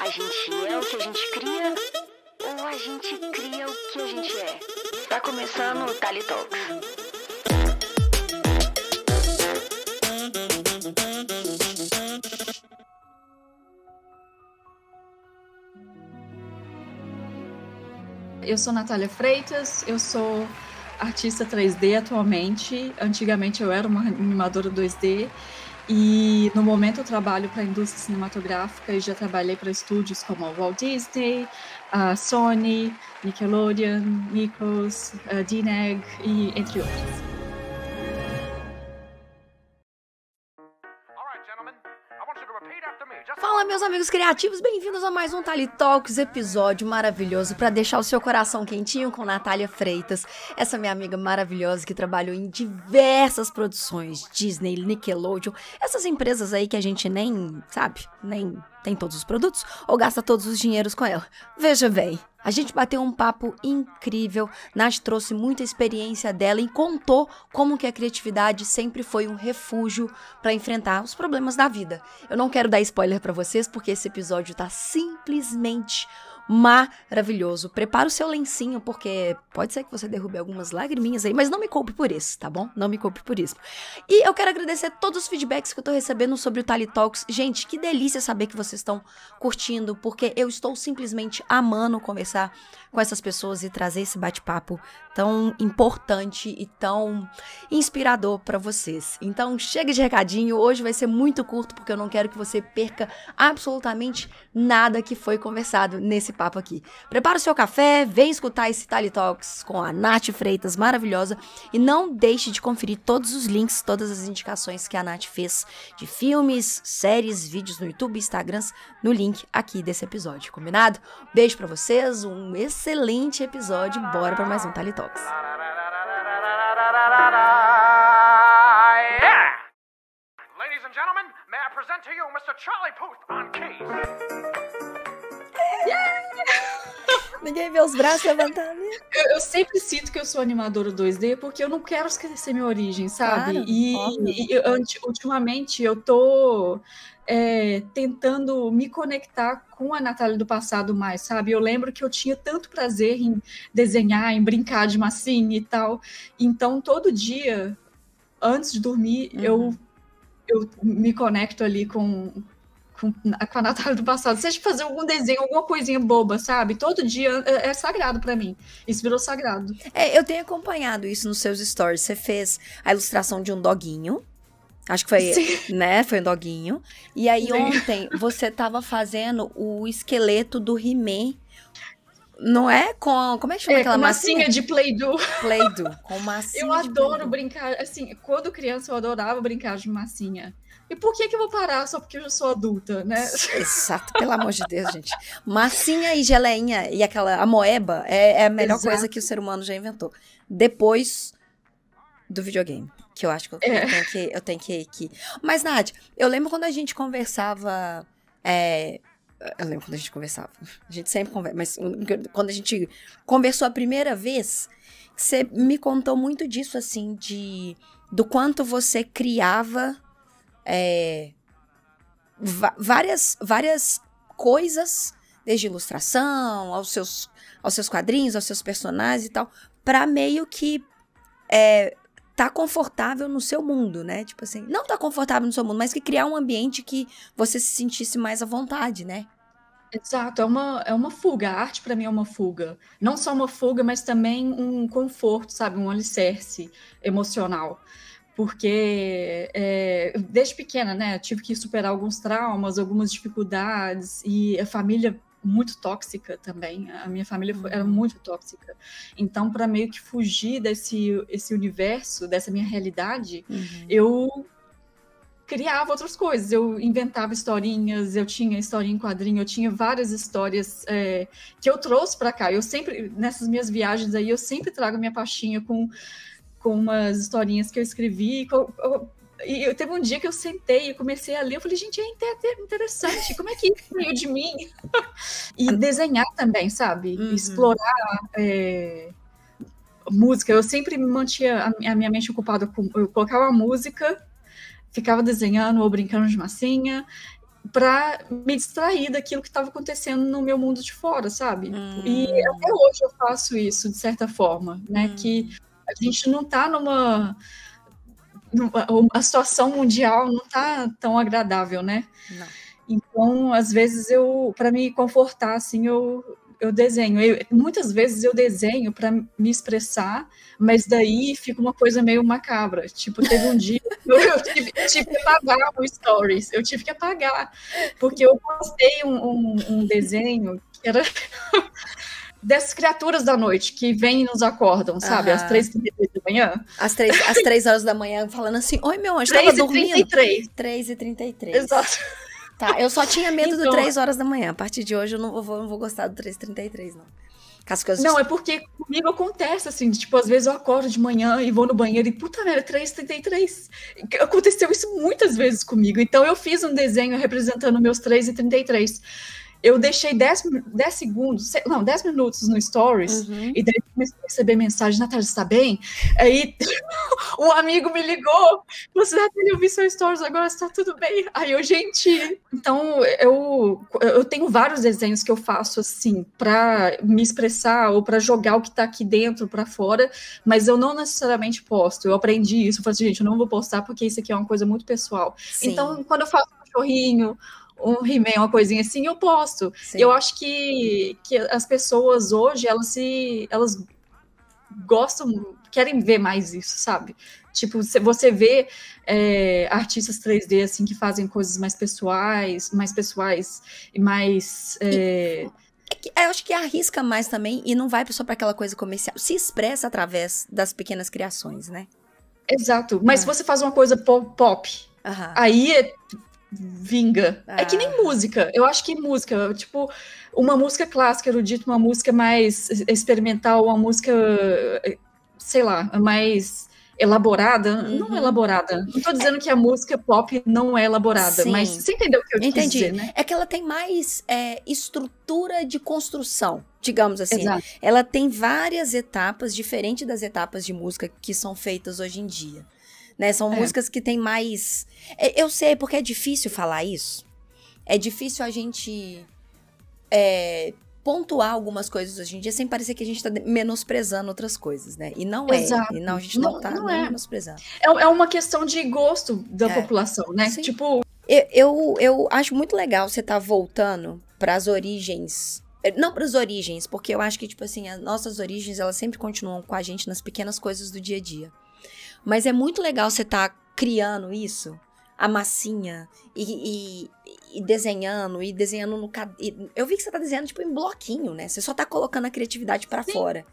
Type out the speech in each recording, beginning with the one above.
A gente é o que a gente cria ou a gente cria o que a gente é? Tá começando o Tali Talks. Eu sou Natália Freitas, eu sou artista 3D atualmente. Antigamente eu era uma animadora 2D e no momento eu trabalho para a indústria cinematográfica e já trabalhei para estúdios como a Walt Disney, a Sony, Nickelodeon, Nikos, a e entre outros. Amigos criativos, bem-vindos a mais um Tali Talks, episódio maravilhoso para deixar o seu coração quentinho com Natália Freitas, essa minha amiga maravilhosa que trabalhou em diversas produções, Disney, Nickelodeon, essas empresas aí que a gente nem, sabe, nem tem todos os produtos ou gasta todos os dinheiros com ela. Veja bem, a gente bateu um papo incrível, Nath trouxe muita experiência dela e contou como que a criatividade sempre foi um refúgio para enfrentar os problemas da vida. Eu não quero dar spoiler para vocês porque esse episódio tá simplesmente maravilhoso. Prepara o seu lencinho, porque pode ser que você derrube algumas lagriminhas aí, mas não me culpe por isso, tá bom? Não me culpe por isso. E eu quero agradecer todos os feedbacks que eu tô recebendo sobre o Tali Talks. Gente, que delícia saber que vocês estão curtindo, porque eu estou simplesmente amando conversar com essas pessoas e trazer esse bate-papo tão importante e tão inspirador para vocês. Então, chega de recadinho. Hoje vai ser muito curto porque eu não quero que você perca absolutamente nada que foi conversado nesse papo aqui. Prepara o seu café, vem escutar esse Tali Talks com a Nath Freitas, maravilhosa, e não deixe de conferir todos os links, todas as indicações que a Nath fez de filmes, séries, vídeos no YouTube, Instagrams, no link aqui desse episódio, combinado? Beijo para vocês, um excelente episódio, bora para mais um Tali Talks. Ladies and gentlemen, may I present to you Mr. Charlie Puth on keys. Ninguém vê os braços levantados. Eu, eu, sempre sinto que eu sou animadora 2D porque eu não quero esquecer minha origem, sabe? Claro, e, e eu, ultimamente eu tô é, tentando me conectar com a Natália do passado mais, sabe? Eu lembro que eu tinha tanto prazer em desenhar, em brincar de massinha e tal. Então, todo dia, antes de dormir, uhum. eu, eu me conecto ali com, com, com a Natália do passado, seja fazer algum desenho, alguma coisinha boba, sabe? Todo dia é, é sagrado para mim. Isso virou sagrado. É, eu tenho acompanhado isso nos seus stories. Você fez a ilustração de um doguinho. Acho que foi, Sim. né? Foi um doguinho. E aí Sim. ontem você tava fazendo o esqueleto do He-Man. Não é com. Como é que chama é, aquela massinha? massinha de Play-Doh. Play-Doh, com massinha. Eu adoro brincar. Assim, quando criança eu adorava brincar de massinha. E por que que eu vou parar só porque eu já sou adulta, né? Exato, pelo amor de Deus, gente. Massinha e geleinha e aquela amoeba é, é a melhor Exato. coisa que o ser humano já inventou. Depois do videogame, que eu acho que eu, é. tenho, que, eu tenho que, que... Mas, Nath, eu lembro quando a gente conversava... É, eu lembro quando a gente conversava. A gente sempre conversa, mas quando a gente conversou a primeira vez, você me contou muito disso, assim, de do quanto você criava é, várias, várias coisas, desde ilustração, aos seus, aos seus quadrinhos, aos seus personagens e tal, para meio que é, tá confortável no seu mundo, né? Tipo assim, não tá confortável no seu mundo, mas que criar um ambiente que você se sentisse mais à vontade, né? Exato, é uma, é uma fuga. A arte para mim é uma fuga. Não só uma fuga, mas também um conforto, sabe? Um alicerce emocional porque é, desde pequena, né, tive que superar alguns traumas, algumas dificuldades e a família muito tóxica também. A minha família era uhum. muito tóxica. Então, para meio que fugir desse esse universo, dessa minha realidade, uhum. eu criava outras coisas. Eu inventava historinhas, eu tinha historinha em quadrinho, eu tinha várias histórias é, que eu trouxe para cá. Eu sempre, nessas minhas viagens aí, eu sempre trago minha pastinha com com umas historinhas que eu escrevi. E eu teve um dia que eu sentei e comecei a ler, eu falei, gente, é interessante, como é que isso veio de mim? e desenhar também, sabe? Uhum. Explorar é, música. Eu sempre me mantinha a, minha mente ocupada com. Eu colocava a música, ficava desenhando ou brincando de massinha, para me distrair daquilo que estava acontecendo no meu mundo de fora, sabe? Hum. E até hoje eu faço isso de certa forma, né? Hum. Que a gente não está numa, a situação mundial não está tão agradável, né? Não. Então, às vezes eu para me confortar assim, eu eu desenho. Eu- muitas vezes eu desenho para me expressar, mas daí fica uma coisa meio macabra. Tipo, teve um dia que eu, eu tive, tive que apagar o stories. Eu tive que apagar, porque eu postei um, um- um desenho que era dessas criaturas da noite que vêm e nos acordam, sabe? Às três da manhã. Às três, às três horas da manhã, falando assim: Oi, meu anjo, tava Três e dormindo? trinta e três. 3 e 33 Exato. Tá, eu só tinha medo do Então- 3 horas da manhã. A partir de hoje eu não vou, não vou gostar do 3 e 33 não. As coisas Não, é porque comigo acontece assim, tipo, às vezes eu acordo de manhã e vou no banheiro e puta merda, 3,33. Aconteceu isso muitas vezes comigo. Então eu fiz um desenho representando meus 3,33. Eu deixei 10, mi- 10 segundos, se- não, 10 minutos no Stories. Uhum. E daí comecei a receber mensagem, Natália, você tá bem? Aí um amigo me ligou, falou assim, Natália, eu vi seu Stories agora, está tudo bem? Aí eu, gente, então eu, eu tenho vários desenhos que eu faço assim, para me expressar ou para jogar o que tá aqui dentro para fora, mas eu não necessariamente posto. Eu aprendi isso, eu falei assim, gente, eu não vou postar porque isso aqui é uma coisa muito pessoal. Sim, Então, quando eu faço um cachorrinho, um He-Man, uma coisinha assim, eu posto. sim. Eu acho que, que as pessoas hoje, elas se. Elas gostam, querem ver mais isso, sabe? Tipo, você vê é, artistas 3D assim que fazem coisas mais pessoais, mais pessoais e mais. é, É que- Eu acho que arrisca mais também e não vai só pra aquela coisa comercial. Se expressa através das pequenas criações, né? exato. Mas Ah. se você faz uma coisa po- pop, Aham. aí é- vinga. É que nem Ah. música. Eu acho que música, tipo, uma música clássica, erudita, uma música mais experimental, uma música, sei lá, mais elaborada. Não Uhum. elaborada. Não tô dizendo que a música pop não é elaborada, Sim. mas você entendeu o que eu quis Entendi. dizer, né? É que ela tem mais é, estrutura de construção, digamos assim. Exato. Ela tem várias etapas, diferente das etapas de música que são feitas hoje em dia. Né? São É. músicas que têm mais. É, Eu sei, porque é difícil falar isso. É difícil a gente é, pontuar algumas coisas hoje em dia sem parecer que a gente tá de- menosprezando outras coisas, né? E não é. Exato. E não, a gente não, tá não é. menosprezando. É, é uma questão de gosto da É. população, né? Sim. Tipo, Eu, eu, eu acho muito legal você estar voltando para as origens. Não para as origens, porque eu acho que, tipo assim, as nossas origens, elas sempre continuam com a gente nas pequenas coisas do dia a dia. Mas é muito legal você estar criando isso, a massinha, e, e- e desenhando, e desenhando no. ca- e- Eu vi que você tá desenhando, tipo, em bloquinho, né? Você só tá colocando a criatividade para fora.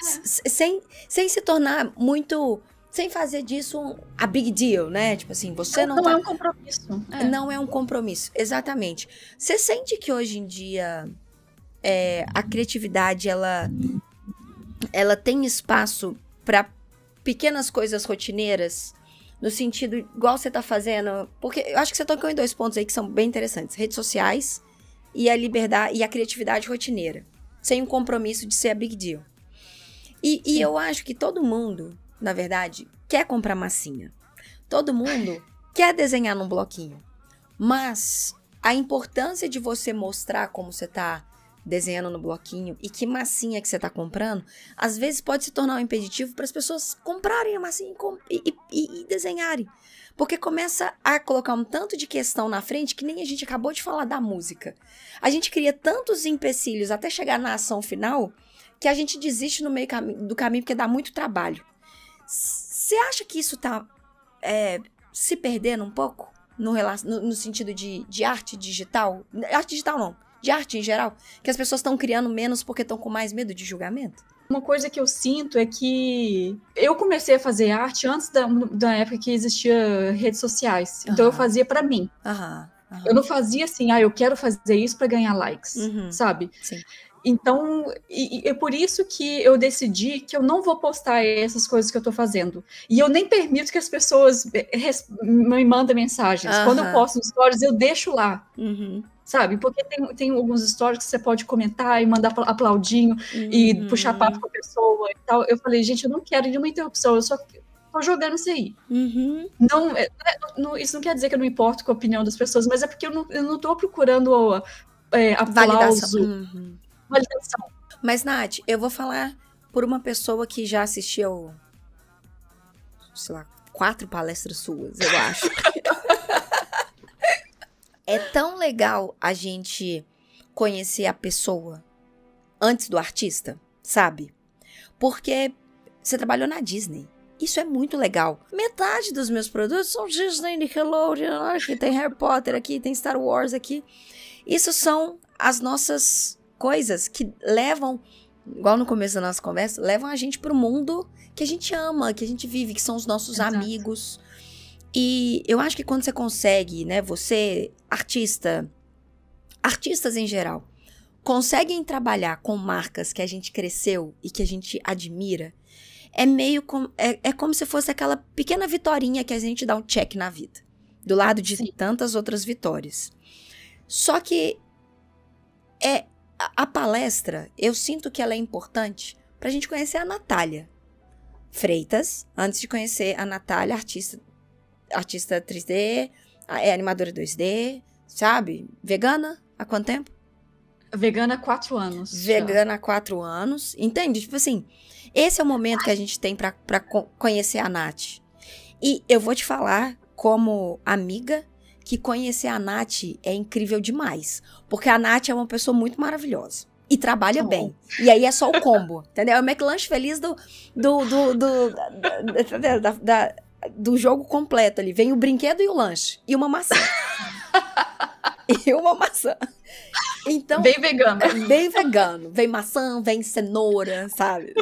S- Sem, sem se tornar muito. Sem fazer disso um- a big deal, né? Tipo assim, você não, não, tá é um compromisso. É. não é um compromisso, exatamente. Você sente que hoje em dia é, a criatividade ela ela tem espaço para pequenas coisas rotineiras no sentido igual você tá fazendo, porque eu acho que você tocou em dois pontos aí que são bem interessantes, redes sociais e a liberdade e a criatividade rotineira, sem um compromisso de ser a big deal. E, e eu acho que todo mundo, na verdade, quer comprar massinha. Todo mundo quer desenhar num bloquinho. Mas a importância de você mostrar como você tá desenhando no bloquinho e que massinha que você tá comprando, às vezes pode se tornar um impeditivo para as pessoas comprarem a massinha e e, e- desenharem. Porque começa a colocar um tanto de questão na frente que nem a gente acabou de falar da música. A gente cria tantos empecilhos até chegar na ação final que a gente desiste no meio do caminho porque dá muito trabalho. Você acha que isso tá é, se perdendo um pouco no, no- no sentido de, de arte digital? Arte digital não, de arte em geral. Que as pessoas estão criando menos porque estão com mais medo de julgamento? Uma coisa que eu sinto é que eu comecei a fazer arte antes da, da época que existia redes sociais. Então eu fazia pra mim. Aham. aham. Eu não fazia assim, ah, eu quero fazer isso pra ganhar likes, Uhum. sabe? Sim. Então, e, e é por isso que eu decidi que eu não vou postar essas coisas que eu tô fazendo. E eu nem permito que as pessoas eh, res- me mandem mensagens. Quando eu posto nos stories, eu deixo lá, Uhum. Sabe? Porque tem, tem alguns stories que você pode comentar e mandar apla- aplaudinho e Uhum. puxar papo com a pessoa e tal. Eu falei, gente, eu não quero nenhuma interrupção, eu só tô jogando isso aí. Uhum. Não, é, não- isso não quer dizer que eu não importo com a opinião das pessoas, mas é porque eu não, eu não tô procurando é, Validação. aplauso, Uhum. validação. Mas, Nath, eu vou falar por uma pessoa que já assistiu, sei lá, quatro palestras suas, eu acho. é tão legal a gente conhecer a pessoa antes do artista, sabe? Porque você trabalhou na Disney. Isso é muito legal. Metade dos meus produtos são Disney, Nickelodeon, aqui tem Harry Potter, aqui tem Star Wars, aqui. Isso são as nossas coisas que levam, igual no começo da nossa conversa, levam a gente pro mundo que a gente ama, que a gente vive, que são os nossos Exato. amigos. E eu acho que quando você consegue, né, você, artista, artistas em geral, conseguem trabalhar com marcas que a gente cresceu e que a gente admira, é meio com, é, é como se fosse aquela pequena vitorinha que a gente dá um check na vida, do lado de Sim. tantas outras vitórias. Só que é a, a palestra, eu sinto que ela é importante pra gente conhecer a Natália Freitas, antes de conhecer a Natália, artista, artista 3D, a- é animadora 2D, sabe? Vegana há quanto tempo? Vegana há quatro anos. Vegana há quatro anos. Entende? Tipo assim, esse é o momento que a gente tem co- conhecer a Nath. E eu vou te falar, como amiga, que conhecer a Nath é incrível demais. Porque a Nath é uma pessoa muito maravilhosa. E trabalha Oh. bem. E aí é só o combo, entendeu? É o McLanche feliz do, do, do, do, da- da- da- do jogo completo ali. Vem o brinquedo e o lanche. E uma maçã. e uma maçã. Então, Bem vegana. é bem vegano. Vem maçã, vem cenoura, sabe?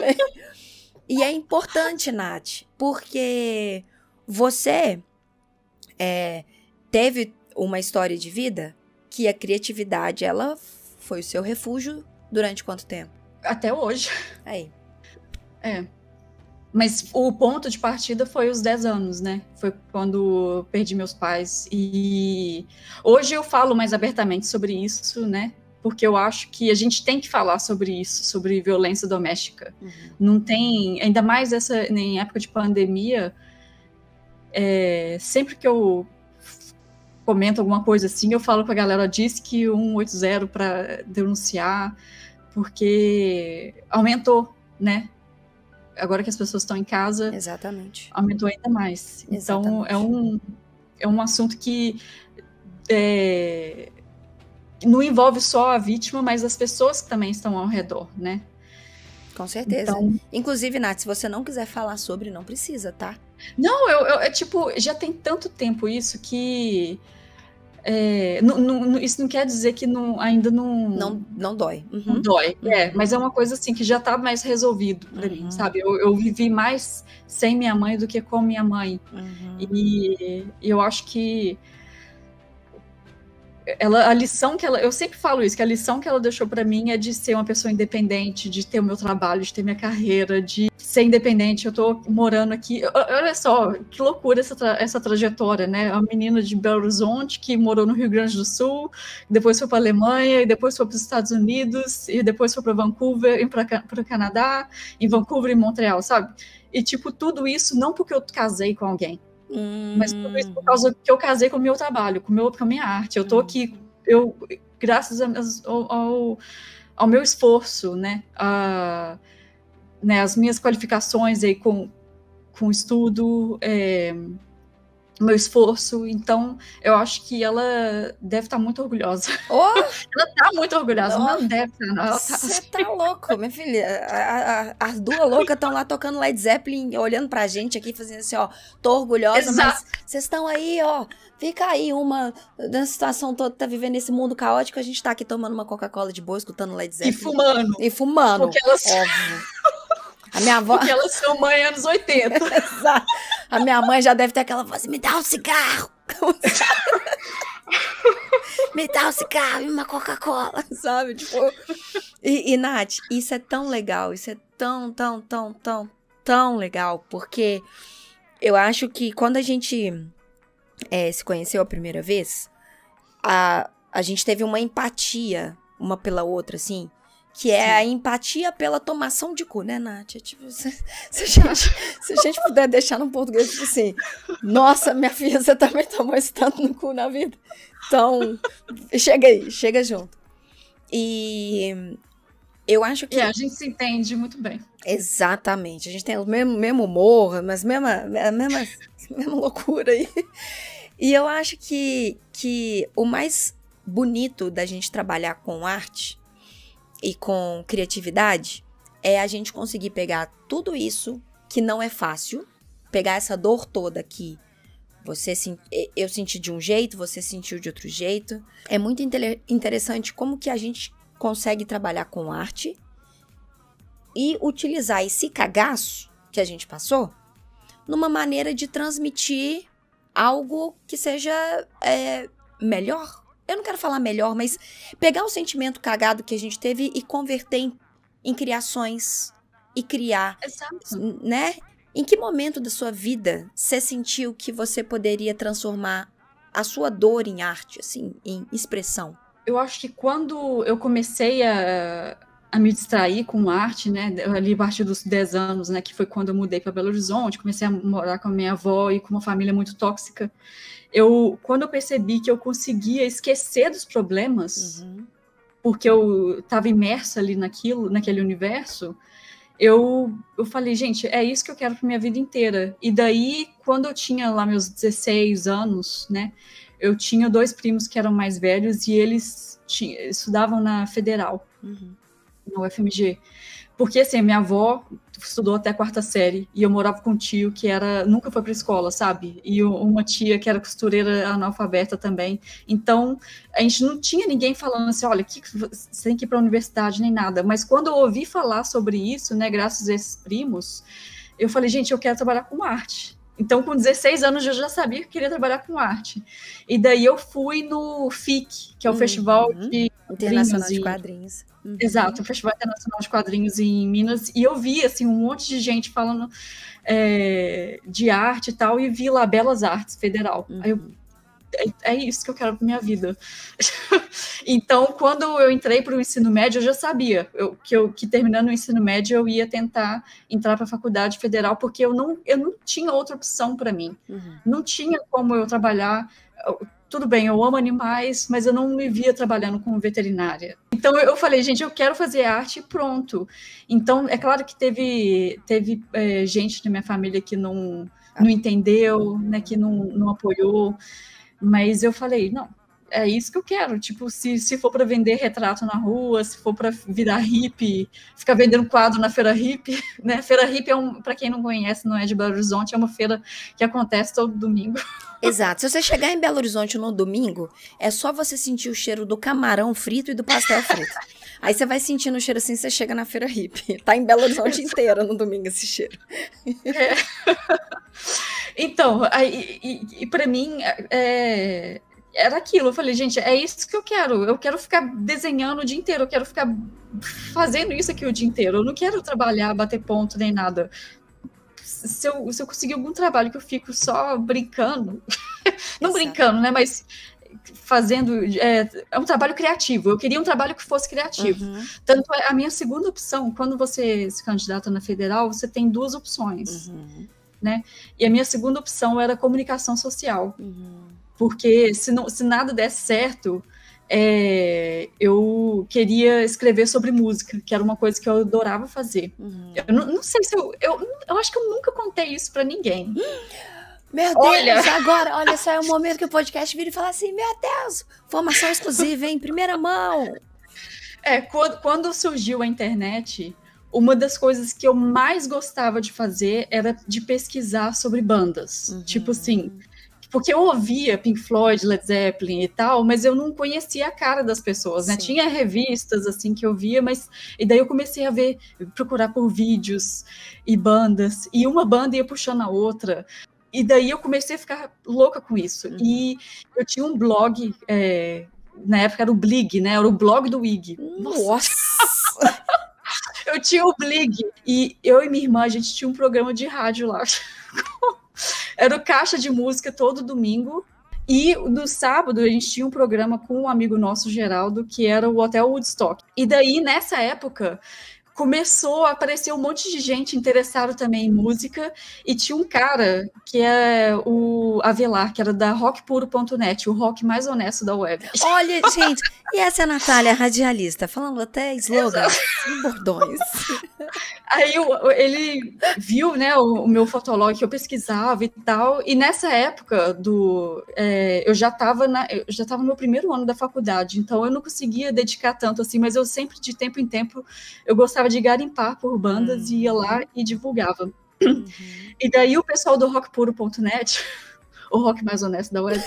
E é importante, Nath, porque você é, teve uma história de vida que a criatividade, ela foi o seu refúgio durante quanto tempo? Até hoje. Aí. Mas o ponto de partida foi os 10 anos, né? Foi quando perdi meus pais. E hoje eu falo mais abertamente sobre isso, né? Porque eu acho que a gente tem que falar sobre isso, sobre violência doméstica. Não tem, ainda mais essa em época de pandemia, é, sempre que eu comento alguma coisa assim, eu falo com a galera, diz que 180 para denunciar, porque aumentou, né? Agora que as pessoas estão em casa, Exatamente. aumentou ainda mais. Então é um, é um assunto que é, não envolve só a vítima, mas as pessoas que também estão ao redor, né? Com certeza. Então, Inclusive, Nath, se você não quiser falar sobre, não precisa, tá? não, eu, eu- é tipo, já tem tanto tempo isso que é, não- não- isso não quer dizer que não, ainda não, Não, não dói. não Uhum. dói. É, Uhum. mas é uma coisa assim que já tá mais resolvido pra Uhum. mim, sabe? Eu, eu vivi mais sem minha mãe do que com minha mãe. Uhum. E, e eu acho que ela, a lição que ela, eu sempre falo isso, que a lição que ela deixou pra mim é de ser uma pessoa independente, de ter o meu trabalho, de ter minha carreira, de ser independente. Eu tô morando aqui, olha só, que loucura essa, tra- essa trajetória, né? Uma menina de Belo Horizonte que morou no Rio Grande do Sul, depois foi para Alemanha, e depois foi para os Estados Unidos, e depois foi para Vancouver, e para o Canadá, em Vancouver e Montreal, sabe? E tipo tudo isso não porque eu casei com alguém, mas tudo isso por causa que eu casei com o meu trabalho, com, meu, com a minha arte. Eu Uhum. aqui, eu, graças a- ao, ao, ao meu esforço, né, a, né, as minhas qualificações aí com, com estudo, é, meu esforço. Então, eu acho que ela deve estar muito orgulhosa. Oh, Ela tá muito orgulhosa, Nossa. não deve estar, não. Ela tá, Você tá louco, minha filha. A- a- a- as duas loucas estão lá tocando Led Zeppelin, olhando pra gente aqui, fazendo assim, ó. Tô orgulhosa, Exato. mas vocês estão aí, ó. Fica aí uma. Nessa situação toda, tá vivendo esse mundo caótico, a gente tá aqui tomando uma Coca-Cola de boa, escutando Led e Zeppelin. fumando. E fumando. Porque elas, Óbvio. A minha avó. porque elas são mãe anos 80. Exato. A minha mãe já deve ter aquela voz, me dá um cigarro. me dá um cigarro e uma Coca-Cola, sabe? Tipo, e, e, Nath, isso é tão legal, isso é tão, tão, tão, tão, tão legal, porque eu acho que quando a gente é, se conheceu a primeira vez, a, a gente teve uma empatia uma pela outra, assim, Que é a empatia pela tomação de cu, né, Nath? É tipo, se, se, a gente, se a gente puder deixar no português, tipo assim, nossa, minha filha, você também tomou esse tanto no cu na vida. Então, chega aí, chega junto. E eu acho que. E a gente se entende muito bem. Exatamente. A gente tem o mesmo, mesmo humor, mas mesma, a mesma, mesma loucura aí. E eu acho que, que o mais bonito da gente trabalhar com arte e com criatividade é a gente conseguir pegar tudo isso que não é fácil, pegar essa dor toda que você eu senti de um jeito, você sentiu de outro jeito. É muito interessante como que a gente consegue trabalhar com arte e utilizar esse cagaço que a gente passou numa maneira de transmitir algo que seja é, melhor. Eu não quero falar melhor, mas pegar o sentimento cagado que a gente teve e converter em, em criações e criar, Exato. né? Em que momento da sua vida você sentiu que você poderia transformar a sua dor em arte, assim, em expressão? Eu acho que quando eu comecei a, a me distrair com arte, né, ali a partir dos 10 anos, né, que foi quando eu mudei para Belo Horizonte, comecei a morar com a minha avó e com uma família muito tóxica. Eu, quando eu percebi que eu conseguia esquecer dos problemas, uhum. porque eu estava imersa ali naquilo, naquele universo, eu, eu falei, gente, é isso que eu quero para minha vida inteira. E daí, quando eu tinha lá meus 16 anos, né, eu tinha dois primos que eram mais velhos e eles tinham, estudavam na Federal. Uhum no UFMG. Porque, assim, minha avó estudou até a quarta série e eu morava com um tio que era nunca foi para escola, sabe? E uma tia que era costureira analfabeta também. Então, a gente não tinha ninguém falando assim, olha, que você tem que ir para a universidade nem nada. Mas quando eu ouvi falar sobre isso, né, graças a esses primos, eu falei, gente, eu quero trabalhar com arte. Então, com 16 anos, eu já sabia que queria trabalhar com arte. E daí eu fui no FIC, que é o uhum. Festival de Internacional de Quadrinhos. Uhum. Exato, o Festival Internacional de Quadrinhos em Minas. E eu vi, assim, um monte de gente falando é, de arte e tal, e vi lá Belas Artes Federal. Uhum. Aí eu, é, é, isso que eu quero para minha vida. então, quando eu entrei para o ensino médio, eu já sabia eu, que, eu, que terminando o ensino médio eu ia tentar entrar para a faculdade federal, porque eu não, eu não tinha outra opção para mim. Uhum. Não tinha como eu trabalhar. Tudo bem, eu amo animais, mas eu não me via trabalhando como veterinária. Então eu falei, gente, eu quero fazer arte pronto. Então, é claro que teve, teve é, gente da minha família que não, não entendeu, né, que não, não apoiou. Mas eu falei, não, é isso que eu quero. Tipo, se, se for para vender retrato na rua, se for para virar hippie, ficar vendendo quadro na feira hippie, né? Feira hippie é um, para quem não conhece, não é de Belo Horizonte, é uma feira que acontece todo domingo. Exato. Se você chegar em Belo Horizonte no domingo, é só você sentir o cheiro do camarão frito e do pastel frito. Aí você vai sentindo o cheiro assim, você chega na feira hippie. Tá em Belo Horizonte inteira no domingo esse cheiro. É. Então, aí, e, e para mim, é, era aquilo. Eu falei, gente, é isso que eu quero. Eu quero ficar desenhando o dia inteiro, eu quero ficar fazendo isso aqui o dia inteiro. Eu não quero trabalhar, bater ponto nem nada. Se eu, se eu conseguir algum trabalho que eu fico só brincando, não Exato. brincando, né? Mas fazendo. É, é, um trabalho criativo. Eu queria um trabalho que fosse criativo. Uhum. Tanto é a minha segunda opção, quando você se candidata na federal, você tem duas opções. Uhum né? E a minha segunda opção era comunicação social. Uhum. Porque se, não, se nada desse certo, é, eu queria escrever sobre música, que era uma coisa que eu adorava fazer. Uhum. Eu não, não, sei se eu, eu. Eu acho que eu nunca contei isso para ninguém. Meu Deus, olha. agora, olha só, é o momento que o podcast vira e fala assim: Meu Deus, formação exclusiva, em primeira mão. É, quando, quando surgiu a internet, uma das coisas que eu mais gostava de fazer era de pesquisar sobre bandas. Uhum. Tipo assim, porque eu ouvia Pink Floyd, Led Zeppelin e tal, mas eu não conhecia a cara das pessoas, né? Sim. Tinha revistas assim que eu via, mas e daí eu comecei a ver, procurar por vídeos e bandas, e uma banda ia puxando a outra. E daí eu comecei a ficar louca com isso. Uhum. E eu tinha um blog, é, na época era o Blig, né? Era o blog do Wig. Nossa! Nossa. eu tinha o Blig. E eu e minha irmã, a gente tinha um programa de rádio lá. Era o caixa de música todo domingo. E no sábado a gente tinha um programa com um amigo nosso, Geraldo, que era o Hotel Woodstock. E daí, nessa época, começou a aparecer um monte de gente interessada também em música, e tinha um cara que é o Avelar, que era da rockpuro.net, o rock mais honesto da web. Olha, gente, e essa é a Natália, radialista, falando até slogans e bordões. Aí eu- ele viu, né, o, o meu fotolog que eu pesquisava e tal, e nessa época do, é, eu já estava já estava no meu primeiro ano da faculdade, então eu não conseguia dedicar tanto assim, mas eu sempre de tempo em tempo eu gostava de garimpar por bandas e ia lá e divulgava. E daí o pessoal do rockpuro.net, o rock mais honesto da web.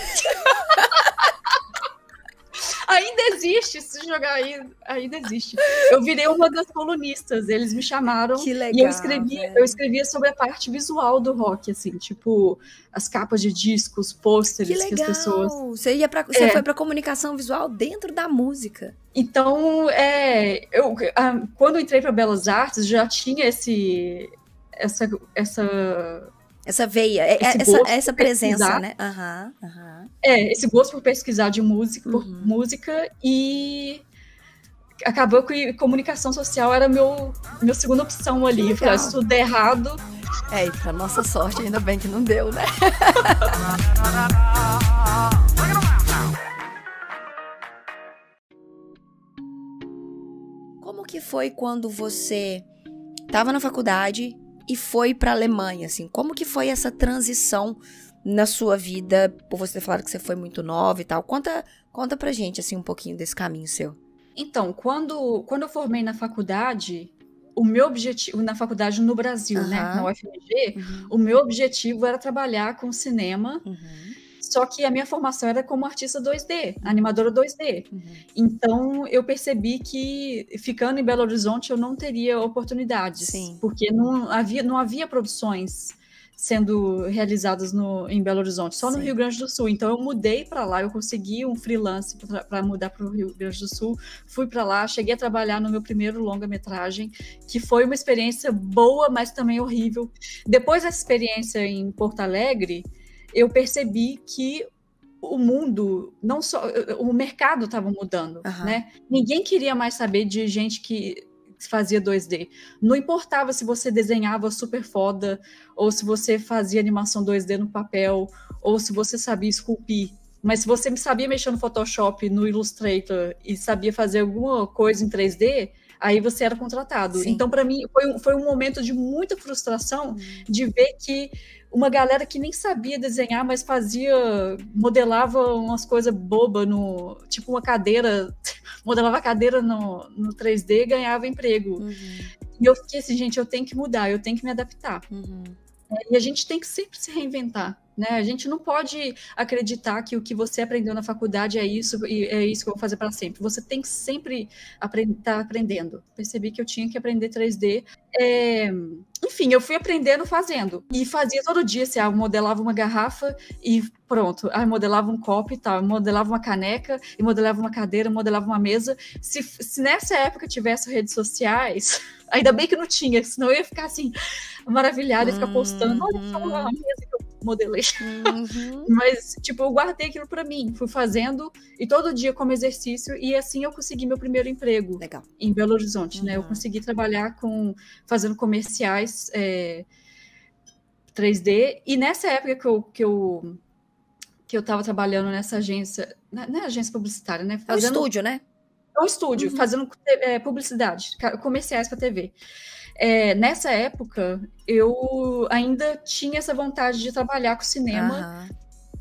Ainda existe, se jogar aí, ainda existe. Eu virei uma das colunistas, eles me chamaram Que legal. e eu escrevia, velho. eu escrevia sobre a parte visual do rock, assim, tipo as capas de discos, Que pôsteres que, legal. as pessoas. Você, ia pra, você É. foi pra comunicação visual dentro da música. Então, é, eu, ah, quando eu entrei para Belas Artes, já tinha esse, essa, essa, Essa veia, é- essa, essa presença, né? Aham, aham. é, esse gosto por pesquisar de música, por Uhum. música e acabou que comunicação social era meu minha segunda opção ali. Eu falei, se tudo der errado, É, e pra nossa sorte, ainda bem que não deu, né? Como que foi quando você estava na faculdade e foi pra Alemanha, assim? Como que foi essa transição na sua vida? Por você ter falado que você foi muito nova e tal. Conta, conta pra gente, assim, um pouquinho desse caminho seu. Então, quando, quando eu formei na faculdade, o meu objetivo, na faculdade no Brasil, né, Aham. na UFMG, o meu objetivo era trabalhar com cinema, Uhum, só que a minha formação era como artista 2D, animadora 2D. uhum. Então, eu percebi que ficando em Belo Horizonte eu não teria oportunidades, Sim. porque não havia, não havia produções sendo realizadas no, em Belo Horizonte, só no Sim. Rio Grande do Sul. Então, eu mudei para lá, eu consegui um freelance para mudar para o Rio Grande do Sul, fui para lá, cheguei a trabalhar no meu primeiro longa-metragem, que foi uma experiência boa, mas também horrível. Depois dessa experiência em Porto Alegre, eu percebi que o mundo, não só o mercado estava mudando, Aham. né? Ninguém queria mais saber de gente que fazia 2D. Não importava se você desenhava super foda, ou se você fazia animação 2D no papel, ou se você sabia esculpir. Mas se você sabia mexer no Photoshop, no Illustrator e sabia fazer alguma coisa em 3D, aí você era contratado. Sim. Então, para mim, foi um, foi um momento de muita frustração de ver que uma galera que nem sabia desenhar, mas fazia, modelava umas coisas bobas no, tipo uma cadeira, modelava a cadeira no, no 3D e ganhava emprego. Uhum, E eu fiquei assim, gente, eu tenho que mudar, eu tenho que me adaptar. uhum. E a gente tem que sempre se reinventar, né? A gente não pode acreditar que o que você aprendeu na faculdade é isso e é isso que eu vou fazer para sempre. Você tem que sempre estar aprendendo. Percebi que eu tinha que aprender 3D. É, Enfim, eu fui aprendendo fazendo. E fazia todo dia, assim, ah, eu modelava uma garrafa e pronto. Ah, modelava um copo e tal. Modelava uma caneca, e modelava uma cadeira, modelava uma mesa. Se, se nessa época tivesse redes sociais, ainda bem que não tinha, senão eu ia ficar assim, maravilhada e ficar postando, olha só a mesa que modelei. Uhum. Mas, tipo, eu guardei aquilo pra mim, fui fazendo, e todo dia como exercício, e assim eu consegui meu primeiro emprego Legal. em Belo Horizonte, né? Eu Uhum. consegui trabalhar com, fazendo comerciais é, 3D, e nessa época que eu, que eu, que eu tava trabalhando nessa agência, não não é agência publicitária, né? É um Fazendo estúdio, né? é um estúdio, Uhum. fazendo é, publicidade, comerciais para TV. É, nessa época, eu ainda tinha essa vontade de trabalhar com cinema Aham,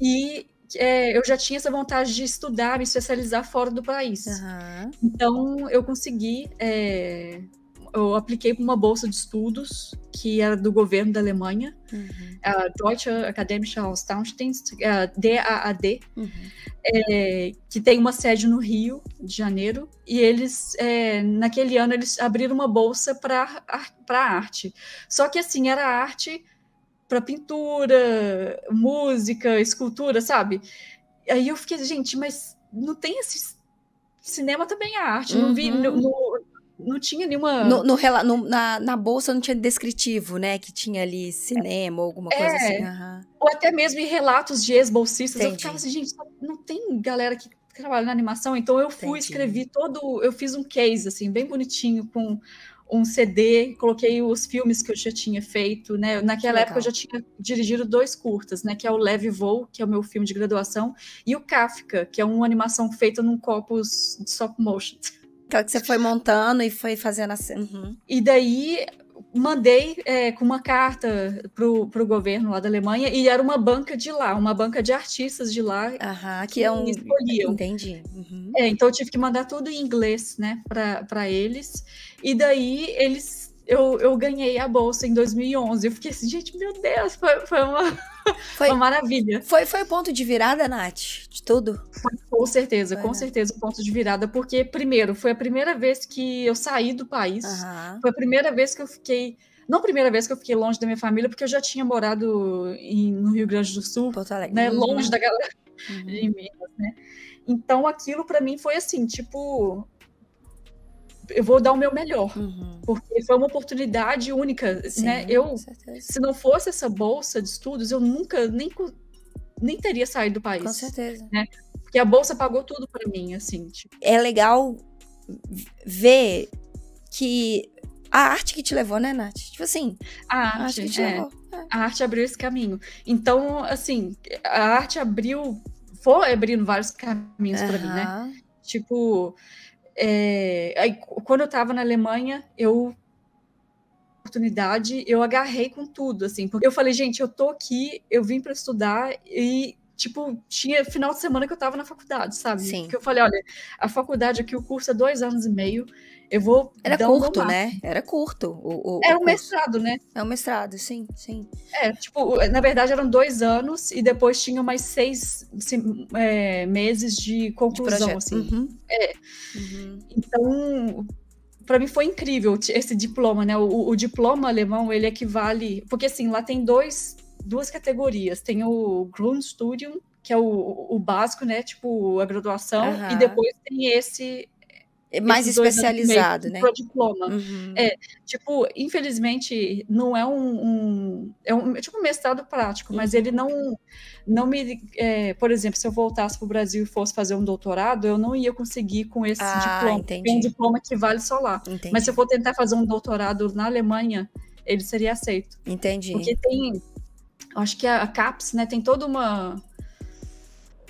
e é, eu já tinha essa vontade de estudar, me especializar fora do país. aham. Então, eu consegui. é, eu apliquei para uma bolsa de estudos que era do governo da Alemanha, Uhum, a Deutsche Akademische Austauschdienst, a DAAD, uhum. é, que tem uma sede no Rio de Janeiro, e eles, é, naquele ano, eles abriram uma bolsa para arte. Só que, assim, era arte para pintura, música, escultura, sabe? Aí eu fiquei, gente, mas não tem esse. Cinema também é arte. Não vi. Uhum. Não tinha nenhuma. No, no no- na, na bolsa não tinha descritivo, né? Que tinha ali cinema ou alguma coisa É. assim. aham. Ou até mesmo em relatos de ex-bolsistas. Eu ficava assim, gente, não tem galera que trabalha na animação. Então eu fui, Entendi. escrevi todo. Eu fiz um case, assim, bem bonitinho, com um CD, coloquei os filmes que eu já tinha feito, né? Naquela Que época eu já tinha dirigido dois curtas, né? Que é o Leve Voo, que é o meu filme de graduação, e o Kafka, que é uma animação feita num copos de stop motion. Aquela que você foi montando e foi fazendo assim. Uhum. E daí mandei é, com uma carta pro, pro governo lá da Alemanha, e era uma banca de lá, uma banca de artistas de lá Aham, que é um. escolhiam. Entendi. Uhum. É, então eu tive que mandar tudo em inglês, né, para eles. E daí eles. Eu, eu ganhei a bolsa em 2011. Eu fiquei assim, gente, meu Deus, foi, foi uma, Foi, uma maravilha. foi, foi o ponto de virada, Nath? De tudo? Com certeza, Foi, com né? certeza, um ponto de virada. Porque, primeiro, foi a primeira vez que eu saí do país. Aham. Foi a primeira vez que eu fiquei. Não a primeira vez que eu fiquei longe da minha família, porque eu já tinha morado em- no Rio Grande do Sul, né? Uhum. Longe da galera Uhum. de Minas, né? Então aquilo pra mim foi assim, tipo. Eu vou dar o meu melhor, Uhum. porque foi uma oportunidade única, Sim, né? Eu, se não fosse essa bolsa de estudos, eu nunca nem, nem teria saído do país. Com certeza. Porque a bolsa pagou tudo pra mim, assim, tipo. É legal ver que a arte que te levou, né, Nath? Tipo assim, A a arte arte, que te é, levou. É. a arte abriu esse caminho. Então, assim, a arte abriu, foi abrindo vários caminhos pra mim, né? Tipo, é, aí, quando eu tava na Alemanha, eu oportunidade, eu agarrei com tudo, assim, porque eu falei, gente, eu tô aqui, eu vim para estudar e tipo, tinha final de semana que eu tava na faculdade, sabe? Sim. Porque eu falei, olha, a faculdade aqui, o curso é dois anos e meio, eu vou Era curto, máximo. né? Era curto. O, o, É o um mestrado, né? É um mestrado, sim, sim. É, tipo, na verdade eram dois anos e depois tinha mais seis assim, é, meses de De conclusão, projeto. assim. Uhum. É. Uhum. Então, para mim foi incrível esse diploma, né? O, o diploma alemão, ele equivale... Porque, assim, lá tem dois, duas categorias. Tem o Grundstudium, que é o, o básico, né? Tipo, a graduação. Aham. E depois tem esse... É Mais especializado, né? pro diploma. Uhum. É, Tipo, infelizmente, não é um... um- é um, é tipo um mestrado prático, mas Uhum. ele não... Não me... é, por exemplo, se eu voltasse para o Brasil e fosse fazer um doutorado, eu não ia conseguir com esse Ah, diploma. entendi. É um diploma que vale só lá. Entendi. Mas se eu for tentar fazer um doutorado na Alemanha, ele seria aceito. Entendi. Porque tem, acho que a CAPES, né, tem toda uma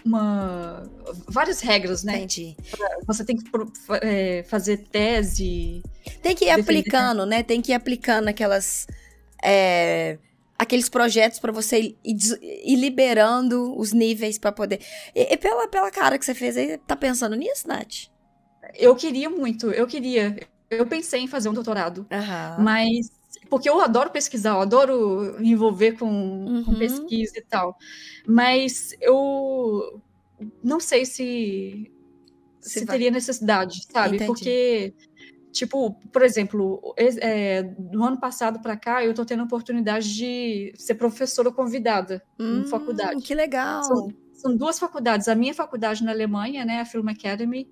uma várias regras, né? Entendi. Você tem que é, fazer tese. Tem que ir Defender. aplicando, né? Tem que ir aplicando aquelas. é, aqueles projetos pra você ir, ir liberando os níveis pra poder. E, e pela, pela cara que você fez aí, tá pensando nisso, Nath? Eu queria muito, eu queria. Eu pensei em fazer um doutorado, Aham. mas porque eu adoro pesquisar, eu adoro me envolver com, com Uhum. pesquisa e tal. Mas eu não sei se Se se teria necessidade, sabe? Entendi. Porque, tipo, por exemplo, é, do ano passado para cá, eu tô tendo a oportunidade de ser professora convidada em Hum, faculdade. Que legal. São- São duas faculdades, a minha faculdade na Alemanha, né, a Film Academy,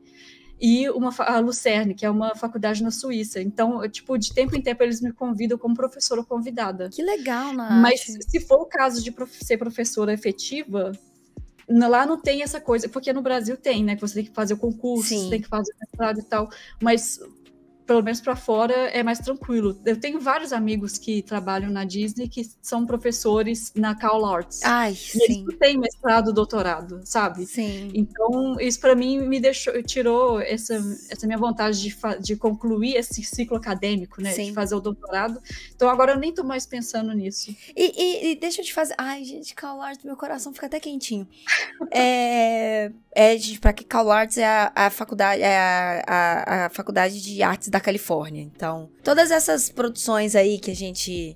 e uma, a Lucerne, que é uma faculdade na Suíça. Então, eu, tipo, de tempo em tempo eles me convidam como professora convidada. Que legal, Nath. Mas se for o caso de prof- ser professora efetiva, lá não tem essa coisa, porque no Brasil tem, né? Que você tem que fazer o concurso, Sim. você tem que fazer o mestrado e tal, mas pelo menos para fora é mais tranquilo. Eu tenho vários amigos que trabalham na Disney que são professores na Cal Arts. Ai, eles sim. não têm mestrado, doutorado, sabe? Sim. Então, isso para mim me deixou, tirou essa, essa minha vontade de, de concluir esse ciclo acadêmico, né? Sim. De fazer o doutorado. Então, agora eu nem tô mais pensando nisso. E, e- e deixa eu te fazer. Ai, gente, Cal Arts, meu coração fica até quentinho. é, é gente, pra que Cal Arts é a, a faculdade, é a, a, a faculdade de artes da Califórnia. Então, todas essas produções aí que a gente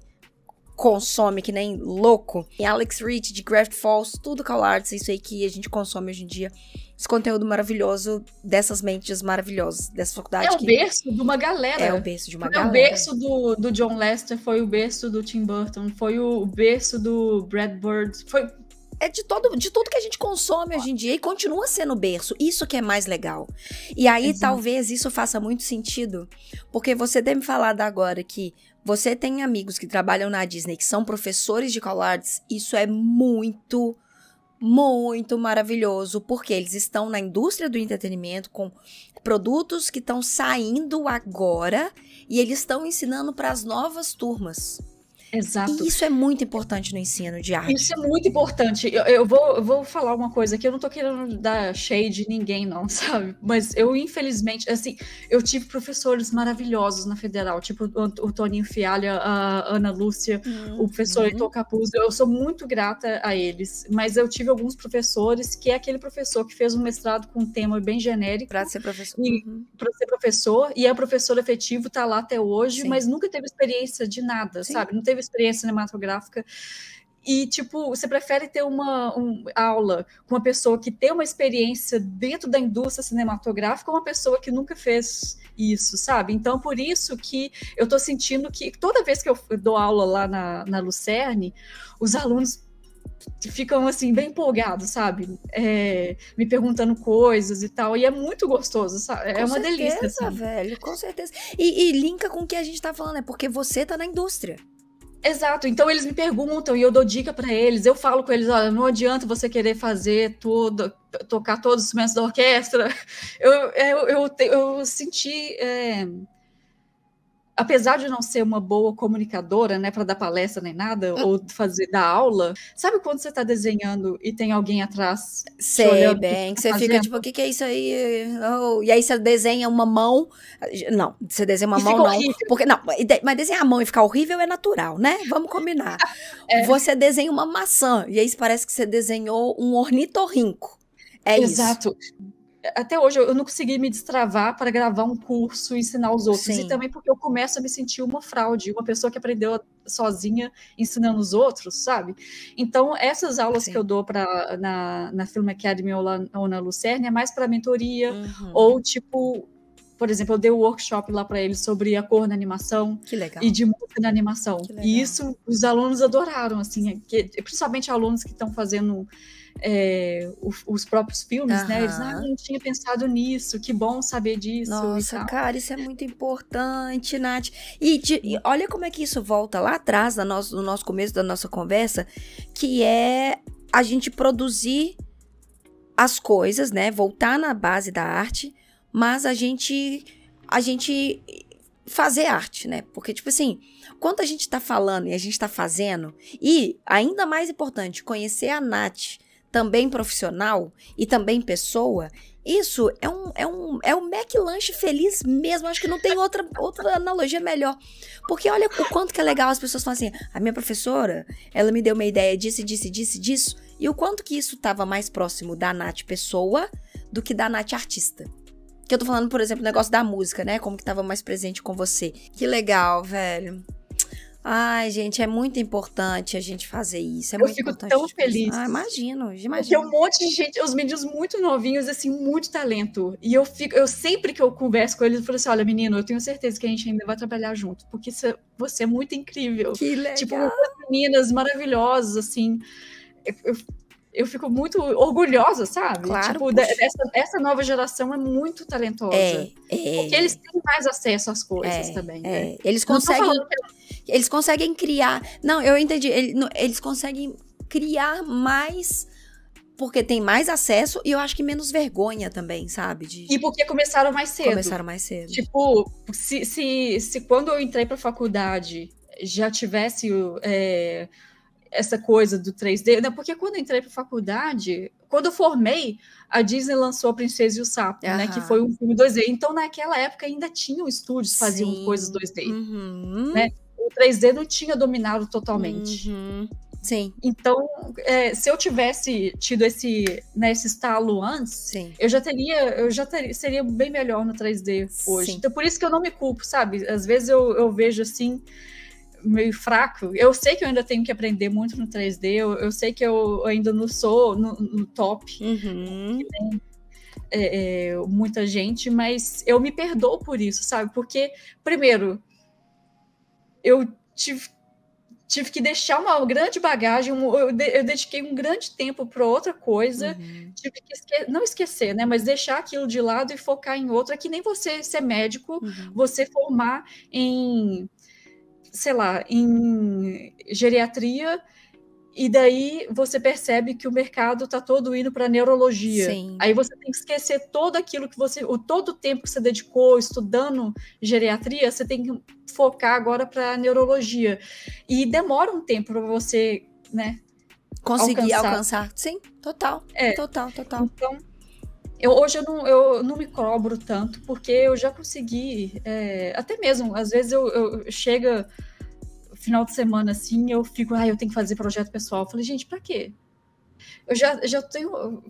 consome que nem louco, em Alex Rich, de Graft Falls, tudo Cal Arts, isso aí que a gente consome hoje em dia. Esse conteúdo maravilhoso dessas mentes maravilhosas, dessa faculdade É o berço de uma galera. é o berço de uma Foi galera. o berço do, do John Lester, foi o berço do Tim Burton, foi o berço do Brad Bird, foi é de todo de tudo que a gente consome hoje em dia e continua sendo berço. Isso que é mais legal. E aí Exato. talvez isso faça muito sentido, porque você tem me falado agora que você tem amigos que trabalham na Disney que são professores de CalArts, isso é muito muito maravilhoso, porque eles estão na indústria do entretenimento com produtos que estão saindo agora e eles estão ensinando para as novas turmas. Exato. E isso é muito importante no ensino de arte. Isso é muito importante. Eu, eu vou, eu vou falar uma coisa aqui, eu não tô querendo dar shade ninguém, não, sabe? Mas eu, infelizmente, assim, eu tive professores maravilhosos na Federal, tipo o, o Toninho Fialha, a Ana Lúcia, o professor Uhum. Heitor Capuzzo. Eu sou muito grata a eles, mas eu tive alguns professores que é aquele professor que fez um mestrado com um tema bem genérico Para ser professor. E- Uhum. para ser professor e é professor efetivo, tá lá até hoje, Sim. mas nunca teve experiência de nada, Sim. sabe? Não teve experiência cinematográfica. E, tipo, você prefere ter uma um- aula com uma pessoa que tem uma experiência dentro da indústria cinematográfica ou uma pessoa que nunca fez isso, sabe? Então, por isso que eu tô sentindo que toda vez que eu dou aula lá na, na Lucerne, os alunos ficam assim bem empolgados, sabe? É, me perguntando coisas e tal, e é muito gostoso, sabe? É Com uma delícia. certeza, assim. velho, com certeza. E, e linka com o que a gente tá falando, é porque você tá na indústria. Exato. Então eles me perguntam e eu dou dica para eles. Eu falo com eles, olha, não adianta você querer fazer tudo, tocar todos os instrumentos da orquestra. Eu, eu, eu, eu senti, é, apesar de não ser uma boa comunicadora, né, para dar palestra nem nada ou fazer dar aula. Sabe quando você está desenhando e tem alguém atrás? Sei olhando bem, você que você tá fica fazendo. tipo, o que, que é isso aí? Oh, E aí você desenha uma mão. Não, você desenha uma E mão, fica não. horrível. Porque, não, mas desenhar a mão e ficar horrível é natural, né? Vamos combinar. É. Você desenha uma maçã, e aí parece que você desenhou um ornitorrinco. É isso. Exato. Até hoje eu não consegui me destravar para gravar um curso e ensinar os outros. Sim. E também porque eu começo a me sentir uma fraude, uma pessoa que aprendeu sozinha ensinando os outros, sabe? Então, essas aulas Sim. que eu dou pra, na, na Film Academy ou, lá, ou na Lucerne é mais para mentoria, Uhum. ou tipo, por exemplo, eu dei um workshop lá para eles sobre a cor na animação Que legal. e de música na animação. E isso os alunos adoraram, assim, é que- principalmente alunos que estão fazendo é, os próprios filmes, né? Eles, Aham. ah, não tinha pensado nisso, que bom saber disso. Nossa, tal." cara, isso é muito importante, Nath. E, de- e olha como é que isso volta lá atrás, no nosso, no nosso começo da nossa conversa, que é a gente produzir as coisas, né? Voltar na base da arte, mas a gente a gente fazer arte, né? Porque tipo assim, quando a gente tá falando e a gente tá fazendo, e ainda mais importante, conhecer a Nath, também profissional e também pessoa, isso é um, é um, é um McLanche feliz mesmo. Acho que não tem outra, outra analogia melhor. Porque olha o quanto que é legal as pessoas falam assim: a minha professora, ela me deu uma ideia disso, disso, disso, disso. E o quanto que isso tava mais próximo da Nath pessoa do que da Nath artista. Que eu tô falando, por exemplo, o negócio da música, né? Como que tava mais presente com você. Que legal, velho. Ai, gente, é muito importante a gente fazer isso. É Eu muito fico importante. tão feliz. Ah, imagino, imagino. um monte de gente, os meninos muito novinhos, assim, muito talento. E eu fico, eu sempre que eu converso com eles, eu falo assim: olha, menino, eu tenho certeza que a gente ainda vai trabalhar junto, porque você, você é muito incrível. Que legal. Tipo, meninas maravilhosas, assim. Eu, eu, eu fico muito orgulhosa, sabe? Claro, tipo, essa, essa nova geração é muito talentosa. é, é. Porque eles têm mais acesso às coisas É, também. né? É, eles Não tô conseguem, que- eles conseguem criar. Não, eu entendi. Eles conseguem criar mais porque tem mais acesso e eu acho que menos vergonha também, sabe? De E porque começaram mais cedo. começaram mais cedo. Tipo, se, se, se quando eu entrei pra faculdade já tivesse é, essa coisa do 3D, né? porque quando eu entrei pra faculdade, quando eu formei, a Disney lançou a Princesa e o Sapo, né? Que foi um filme 2D. Então, naquela época, ainda tinham estúdios que faziam Sim. coisas 2D. Uhum. Né? O 3D não tinha dominado totalmente. Uhum. Sim, Então, é, se eu tivesse tido esse, né, esse estalo antes, sim. eu já teria, eu já teria, seria bem melhor no 3D hoje. Sim. Então, por isso que eu não me culpo, sabe? Às vezes eu, eu vejo assim, meio fraco. Eu sei que eu ainda tenho que aprender muito no 3D, eu, eu sei que eu ainda não sou no, no top, Uhum. é, é, muita gente, mas eu me perdoo por isso, sabe? Porque, primeiro, eu tive tive que deixar uma grande bagagem, eu, eu dediquei um grande tempo para outra coisa, uhum. tive que esque não esquecer, né, mas deixar aquilo de lado e focar em outra, é que nem você ser médico, uhum. você formar em, sei lá, em geriatria, e daí você percebe que o mercado está todo indo para neurologia. Sim. Aí você tem que esquecer todo aquilo que você, o todo o tempo que você dedicou estudando geriatria, você tem que focar agora para neurologia. E demora um tempo para você, né, conseguir alcançar. alcançar. Sim, total. É. Total, total. Então, eu, hoje eu não, eu não me cobro tanto, porque eu já consegui, é, até mesmo, às vezes eu, eu chega final de semana assim, eu fico, ah, eu tenho que fazer projeto pessoal. Eu falei, gente, para quê? Eu já, já tenho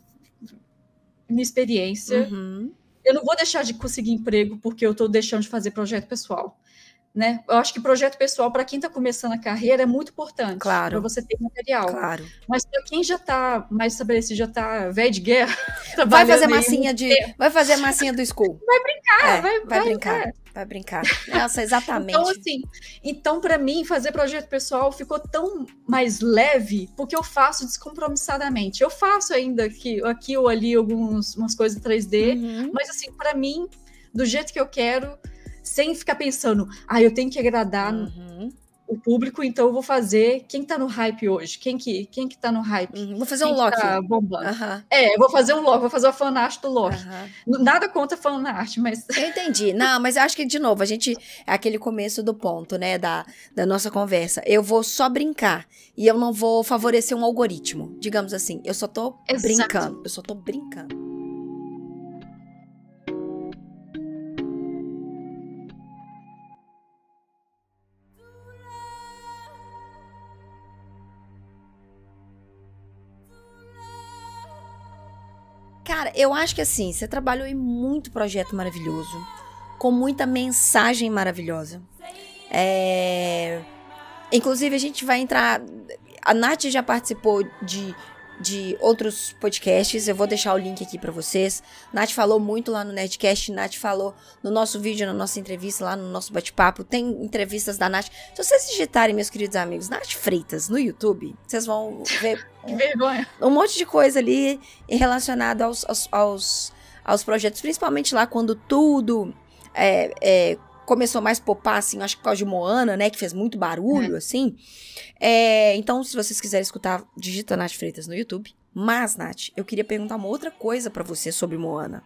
minha experiência. Uhum. Eu não vou deixar de conseguir emprego porque eu estou deixando de fazer projeto pessoal né? Eu acho que projeto pessoal para quem está começando a carreira é muito importante. Claro. Para você ter material. Claro. Mas para quem já está mais estabelecido, já está velho de guerra, vai fazer massinha de, vai fazer massinha do school. Vai brincar, é, vai, vai, vai, brincar. É. Vai brincar. Nossa, exatamente. Então, assim, então para mim fazer projeto pessoal ficou tão mais leve porque eu faço descompromissadamente. Eu faço ainda aqui, aqui ou ali algumas umas coisas 3D, uhum. mas assim, para mim, do jeito que eu quero, sem ficar pensando, ah, eu tenho que agradar uhum. o público, então eu vou fazer quem tá no hype hoje, quem que, quem que tá no hype. Uhum. Vou fazer quem um Loki. Tá bombando. Uhum. É, vou fazer um Loki, vou fazer a fanart do Loki. Nada contra fanart, mas... Eu entendi. Não, mas eu acho que, de novo, a gente... É aquele começo do ponto, né, da, da nossa conversa. Eu vou só brincar e eu não vou favorecer um algoritmo, digamos assim. Eu só tô Exato. brincando. Eu só tô brincando. Cara, eu acho que assim, você trabalhou em muito projeto maravilhoso, com muita mensagem maravilhosa. É... Inclusive, a gente vai entrar. A Nath já participou de de outros podcasts. Eu vou deixar o link aqui para vocês. Nath falou muito lá no Netcast, Nath falou no nosso vídeo, na nossa entrevista, lá no nosso bate-papo. Tem entrevistas da Nath. Se vocês digitarem, meus queridos amigos, Nath Freitas no YouTube, vocês vão ver. que vergonha. Um monte de coisa ali relacionado aos, aos, aos, aos projetos, principalmente lá quando tudo. É, é, começou mais a popar, assim, acho que por causa de Moana, né? Que fez muito barulho, é. assim. É, então, se vocês quiserem escutar, digita Nath Freitas no YouTube. Mas, Nath, eu queria perguntar uma outra coisa para você sobre Moana.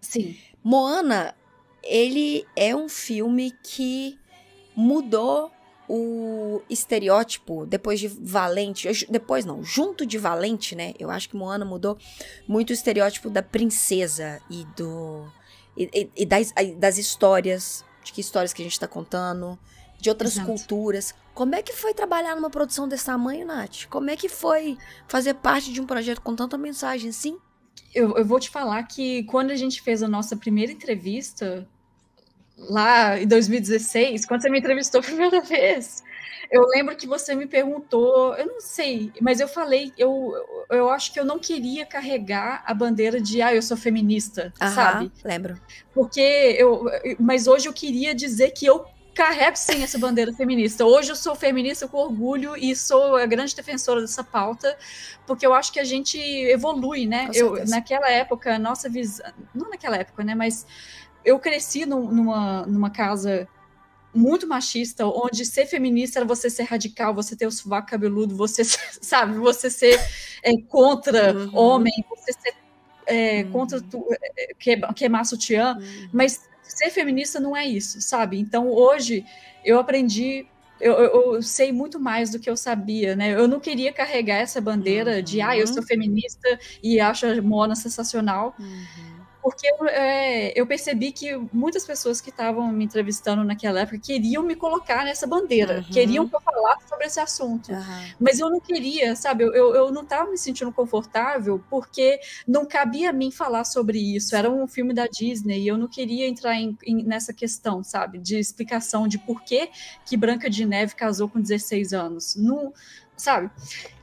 Sim. Moana, ele é um filme que mudou o estereótipo depois de Valente, depois não, junto de Valente, né? Eu acho que Moana mudou muito o estereótipo da princesa e do e, e, e das, das histórias, de que histórias que a gente está contando, de outras Exato. culturas. Como é que foi trabalhar numa produção desse tamanho, Nath? Como é que foi fazer parte de um projeto com tanta mensagem, sim? Eu, eu vou te falar que quando a gente fez a nossa primeira entrevista, lá em 2016, quando você me entrevistou a primeira vez, eu lembro que você me perguntou, eu não sei, mas eu falei, eu, eu acho que eu não queria carregar a bandeira de, ah, eu sou feminista, Aham, sabe? Lembro. Porque eu, mas hoje eu queria dizer que eu carrego sim essa bandeira feminista. Hoje eu sou feminista com orgulho e sou a grande defensora dessa pauta, porque eu acho que a gente evolui, né? Eu, naquela época, nossa visão, não naquela época, né? Mas eu cresci num, numa, numa casa muito machista, onde ser feminista era você ser radical, você ter o sovaco cabeludo, você, sabe, você ser é, contra uhum. homem, você ser é, uhum. contra tu, é, que, queimar sutiã, uhum. mas ser feminista não é isso, sabe? Então hoje eu aprendi eu, eu, eu, sei muito mais do que eu sabia, né? Eu não queria carregar essa bandeira uhum. de, ah, eu sou feminista e acho a Mona sensacional. Uhum porque é, eu percebi que muitas pessoas que estavam me entrevistando naquela época queriam me colocar nessa bandeira, uhum. queriam que eu falasse sobre esse assunto. Uhum. Mas eu não queria, sabe? Eu, eu, eu não estava me sentindo confortável porque não cabia a mim falar sobre isso. Era um filme da Disney e eu não queria entrar em, em, nessa questão, sabe? De explicação de por que, que Branca de Neve casou com 16 anos. Não sabe?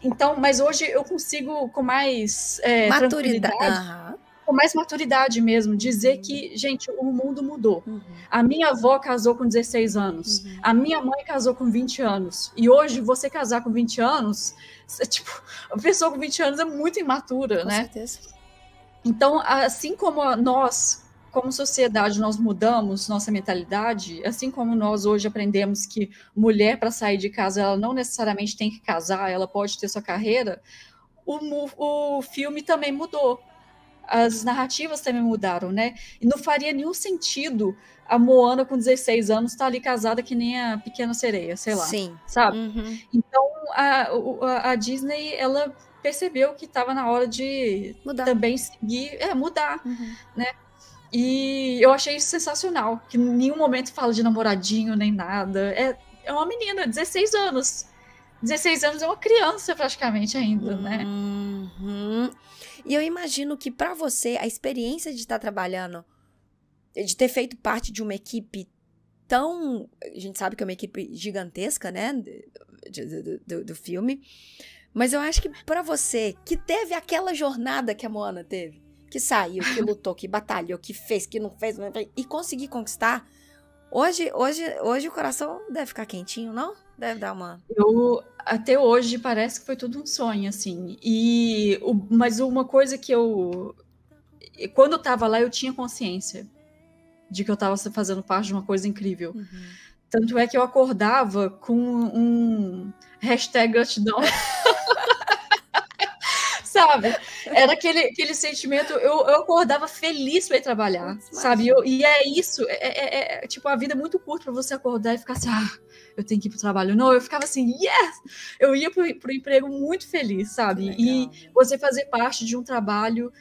Então, mas hoje eu consigo com mais é, maturidade com mais maturidade mesmo, dizer que, gente, o mundo mudou. Uhum. A minha avó casou com 16 anos, Uhum. a minha mãe casou com 20 anos, e hoje você casar com 20 anos, é, tipo, a pessoa com 20 anos é muito imatura, Com né? certeza. Então, assim como nós, como sociedade, nós mudamos nossa mentalidade, assim como nós hoje aprendemos que mulher, para sair de casa, ela não necessariamente tem que casar, ela pode ter sua carreira, o, o filme também mudou. As narrativas também mudaram, né? E não faria nenhum sentido a Moana com 16 anos estar ali casada que nem a Pequena Sereia, sei lá, Sim. sabe? Uhum. Então, a, a- a Disney, ela percebeu que estava na hora de Mudar. também seguir, é, mudar. Uhum. E eu achei isso sensacional, que em nenhum momento fala de namoradinho nem nada. É, é uma menina, 16 anos. 16 anos é uma criança praticamente ainda, né? E eu imagino que pra você a experiência de estar trabalhando, de ter feito parte de uma equipe tão, a gente sabe que é uma equipe gigantesca, né, do, do- do filme, mas eu acho que pra você que teve aquela jornada que a Moana teve, que saiu, que lutou, que batalhou, que fez, que não fez, e conseguir conquistar, hoje, hoje, hoje o coração deve ficar quentinho, não? Deve dar uma Eu até hoje parece que foi tudo um sonho, assim. E o- mas uma coisa que eu quando eu tava lá eu tinha consciência de que eu tava fazendo parte de uma coisa incrível. Uhum. Tanto é que eu acordava com um hashtag gratidão. sabe? Era aquele, aquele sentimento, eu, eu acordava feliz para ir trabalhar, sabe? Eu- e é isso, é, é- é- tipo, a vida é muito curta para você acordar e ficar assim, ah, eu tenho que ir pro trabalho. Não, eu ficava assim, yes! Eu ia pro, pro emprego muito feliz, sabe? E você fazer parte de um trabalho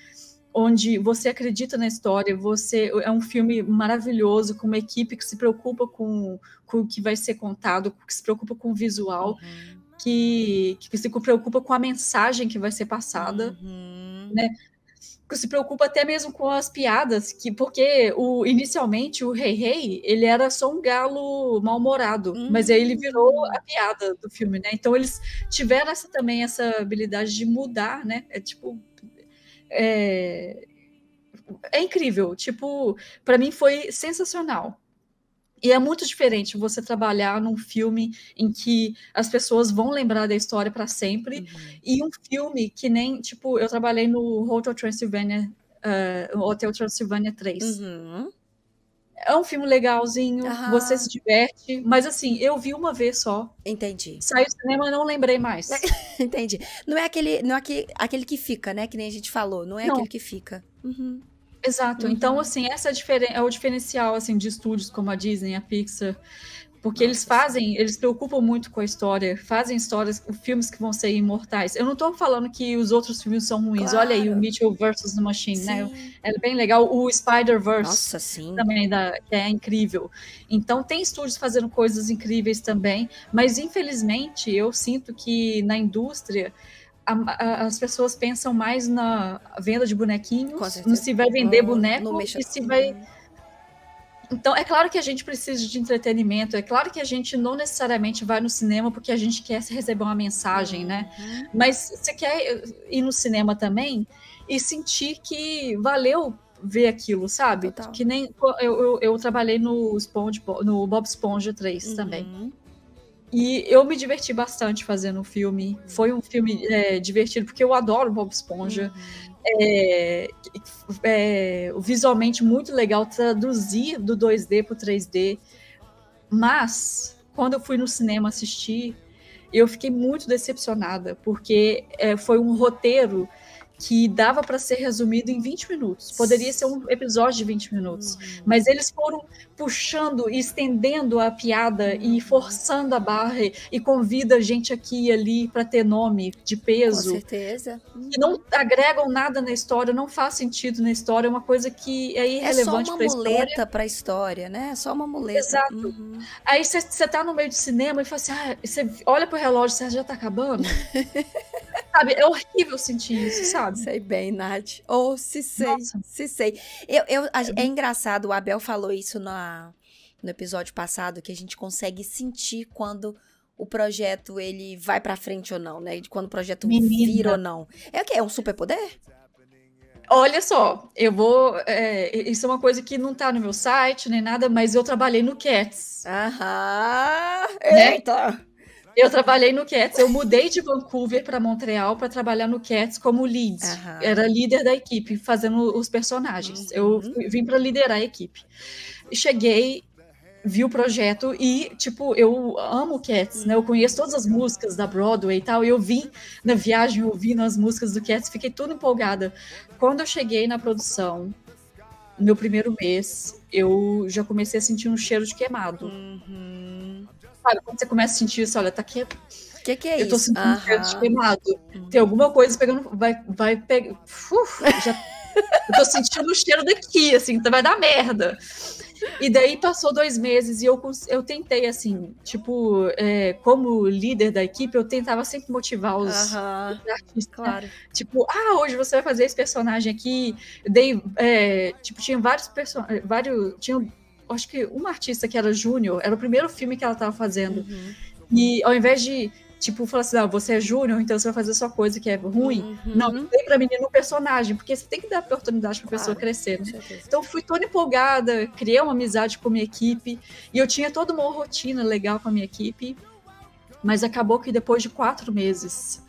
onde você acredita na história, você é um filme maravilhoso com uma equipe que se preocupa com, com o que vai ser contado, que se preocupa com o visual, Uhum. Que, que se preocupa com a mensagem que vai ser passada, Uhum. que se preocupa até mesmo com as piadas, que porque o inicialmente o Rei Rei ele era só um galo mal-humorado, mas aí ele virou a piada do filme, né? Então eles tiveram essa também essa habilidade de mudar, né? É tipo é, é incrível, tipo, para mim foi sensacional. E é muito diferente você trabalhar num filme em que as pessoas vão lembrar da história para sempre Uhum. e um filme que nem, tipo, eu trabalhei no Hotel Transylvania, eh, Hotel Transylvania 3. Uhum. É um filme legalzinho, Aham. você se diverte, mas assim, eu vi uma vez só. Entendi. Saiu do cinema não lembrei mais. Entendi. Não é aquele, não é aquele, aquele que fica, né? Que nem a gente falou. Não é Não. aquele que fica. Uhum. Exato. Uhum. Então, assim, essa é, diferen- é o diferencial assim de estúdios como a Disney, a Pixar, porque eles fazem, eles preocupam muito com a história, fazem histórias, filmes que vão ser imortais. Eu não tô falando que os outros filmes são ruins. Olha aí o Claro. Mitchell versus the Machine, né? Sim. É bem legal. O Spider-Verse. Nossa, sim. também da, é incrível. Então tem estúdios fazendo coisas incríveis também, mas infelizmente eu sinto que na indústria a- a- as pessoas pensam mais na venda de bonequinhos, no se vai vender Hum, boneco e se vai. Então é claro que a gente precisa de entretenimento, é claro que a gente não necessariamente vai no cinema porque a gente quer receber uma mensagem, né? Uhum. Mas você quer ir no cinema também e sentir que valeu ver aquilo, sabe? Total. Que nem eu, eu, eu trabalhei no, Sponge, no Bob Esponja 3 também. Uhum. E eu me diverti bastante fazendo o filme. Foi um filme é, divertido, porque eu adoro Bob Esponja. Uhum. É, é, visualmente muito legal traduzir do 2D para o 3D. Mas, quando eu fui no cinema assistir, eu fiquei muito decepcionada, porque é, foi um roteiro que dava para ser resumido em 20 minutos. Poderia ser um episódio de 20 minutos. Uhum. Mas eles foram puxando e estendendo a piada e forçando a barra e, e convida gente aqui e ali para ter nome de Com peso certeza. que não agregam nada na história, não faz sentido na história, é uma coisa que é É só irrelevante uma para a história. muleta pra história, né? É só uma muleta. Exato. Uhum. Aí você tá no meio do cinema e fala assim, ah, você olha pro relógio, você já tá acabando. sabe, é horrível sentir isso, sabe? Sei bem, Nath. Ou se sei, Nossa. se sei. Eu, eu, a- é engraçado, o Abel falou isso na, no episódio passado, que a gente consegue sentir quando o projeto ele vai pra frente ou não, né? De Quando o projeto Menina. vira ou não. É o quê? É um superpoder? Olha só, eu vou. é, isso é uma coisa que não tá no meu site nem nada, mas eu trabalhei no Cats. Aham. Né? Eu trabalhei no Cats. Eu mudei de Vancouver para Montreal para trabalhar no Cats como lead. Aham. Era líder da equipe, fazendo os personagens. Eu Uhum. fui- vim para liderar a equipe. Cheguei, vi o projeto e, tipo, eu amo Cats, né? Eu conheço todas as músicas da Broadway e tal. E eu vim na viagem ouvindo as músicas do Cats, fiquei toda empolgada. Quando eu cheguei na produção, no meu primeiro mês, eu já comecei a sentir um cheiro de queimado. Uhum. Sabe, quando você começa a sentir isso, olha, tá que... O que, que é eu tô isso? sentindo um cheiro de Aham. queimado. Tem alguma coisa pegando, vai, vai pegar... Já... eu tô sentindo o cheiro daqui, assim, então vai dar merda. E daí passou dois meses e eu, eu tentei, assim, tipo, é, como líder da equipe, eu tentava sempre motivar os, os artistas, né? Claro. Tipo, ah, hoje você vai fazer esse personagem aqui. Eu dei, é, tipo, tinha vários personagens, vários, tinha, acho que uma artista que era júnior, era o primeiro filme que ela tava fazendo. Uhum. E ao invés de, tipo, falar assim, ah, você é júnior, então você vai fazer só coisa que é ruim. Uhum. Não, dei pra menina um personagem, porque você tem que dar oportunidade pra pessoa Claro. crescer, Com né? Então fui toda empolgada, criei uma amizade com a minha equipe e eu tinha toda uma rotina legal com a minha equipe, mas acabou que depois de quatro meses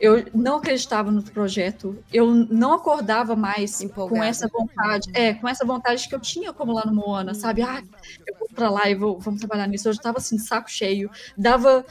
eu não acreditava no projeto, eu não acordava mais Empolgada. com essa vontade, é, com essa vontade que eu tinha como lá no Moana, sabe? Ah, eu vou pra lá e vou, vamos trabalhar nisso. Eu já tava assim, saco cheio, dava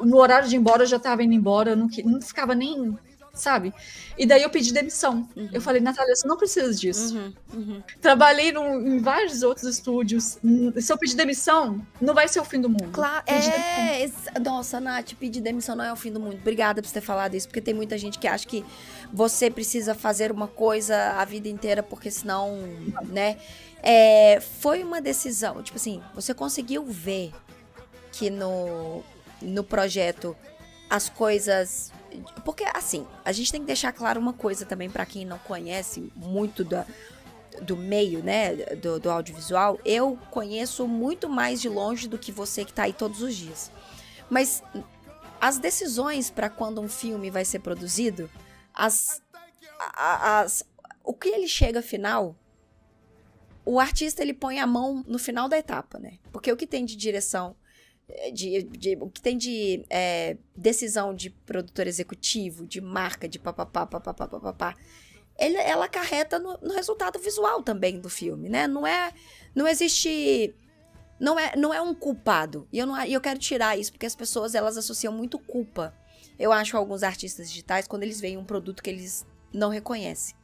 no horário de ir embora, eu já tava indo embora, eu não, não ficava nem, sabe? E daí eu pedi demissão. Eu falei, Natália, você não precisa disso. Uhum. Uhum. Trabalhei num- em vários outros estúdios. Hum, Se eu pedir demissão, não vai ser o fim do mundo. Claro, Pedir é. Nossa, Nath, pedir demissão não é o fim do mundo. Obrigada por você ter falado isso, porque tem muita gente que acha que você precisa fazer uma coisa a vida inteira, porque senão, né? É, foi uma decisão. Tipo assim, você conseguiu ver que no, no projeto as coisas. Porque, assim, a gente tem que deixar claro uma coisa também pra quem não conhece muito da, do meio, né, do, do audiovisual, eu conheço muito mais de longe do que você que tá aí todos os dias. Mas as decisões para quando um filme vai ser produzido, as, as, o que ele chega final, o artista ele põe a mão no final da etapa, né? Porque o que tem de direção, de, de- o que tem de eh, decisão de produtor executivo, de marca, de papapá, papapá, papapá, ele, ela acarreta no, no resultado visual também do filme, né? Não é, não existe, não é, não é um culpado. E eu não, eu quero tirar isso porque as pessoas elas associam muito culpa. Eu acho alguns artistas digitais quando eles veem um produto que eles não reconhecem.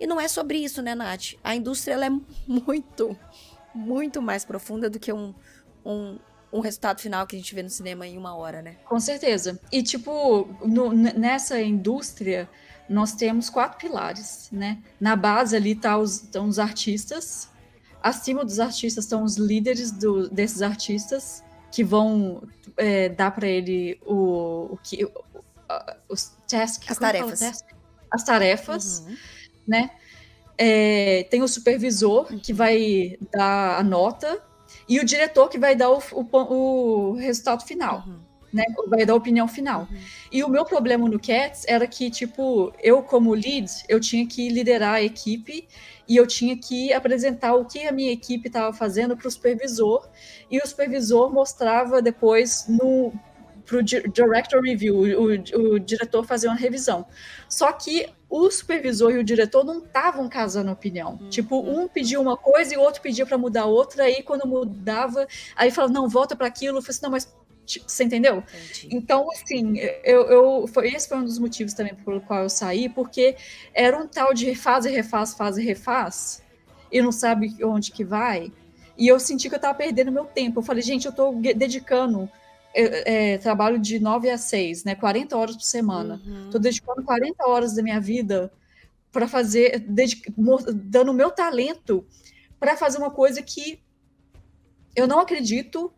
E não é sobre isso, né, Nath? A indústria ela é muito, muito mais profunda do que um, um, um resultado final que a gente vê no cinema em uma hora, né? Com certeza. E, tipo, no- nessa indústria, nós temos quatro pilares, né? Na base ali tá os, estão os artistas. Acima dos artistas estão os líderes do- desses artistas, que vão é, dar para ele o, o que... o- os tasks. As tarefas. task? As tarefas. Uhum. né? É, tem o supervisor que vai dar a nota e o diretor que vai dar o, o o resultado final, Uhum. né? Vai dar a opinião final. E o meu problema no Cats era que, tipo, eu como lead, eu tinha que liderar a equipe e eu tinha que apresentar o que a minha equipe estava fazendo para o supervisor e o supervisor mostrava depois no para o director review, o, o- o diretor fazer uma revisão. Só que o supervisor e o diretor não estavam casando opinião. Tipo, um pediu uma coisa e o outro pedia para mudar outra, aí quando mudava, aí falava, não, volta para aquilo. Eu falei assim, não, mas tipo, você entendeu? Entendi. Então, assim, eu, eu foi, esse foi um dos motivos também pelo qual eu saí, porque era um tal de faz e refaz, faz e refaz, e não sabe onde que vai. E eu senti que eu tava perdendo meu tempo. Eu falei, gente, eu ge- dedicando é, é, trabalho de 9 a 6, né? 40 horas por semana. Uhum. Tô dedicando 40 horas da minha vida para fazer, dedic- mo- dando o meu talento para fazer uma coisa que eu não acredito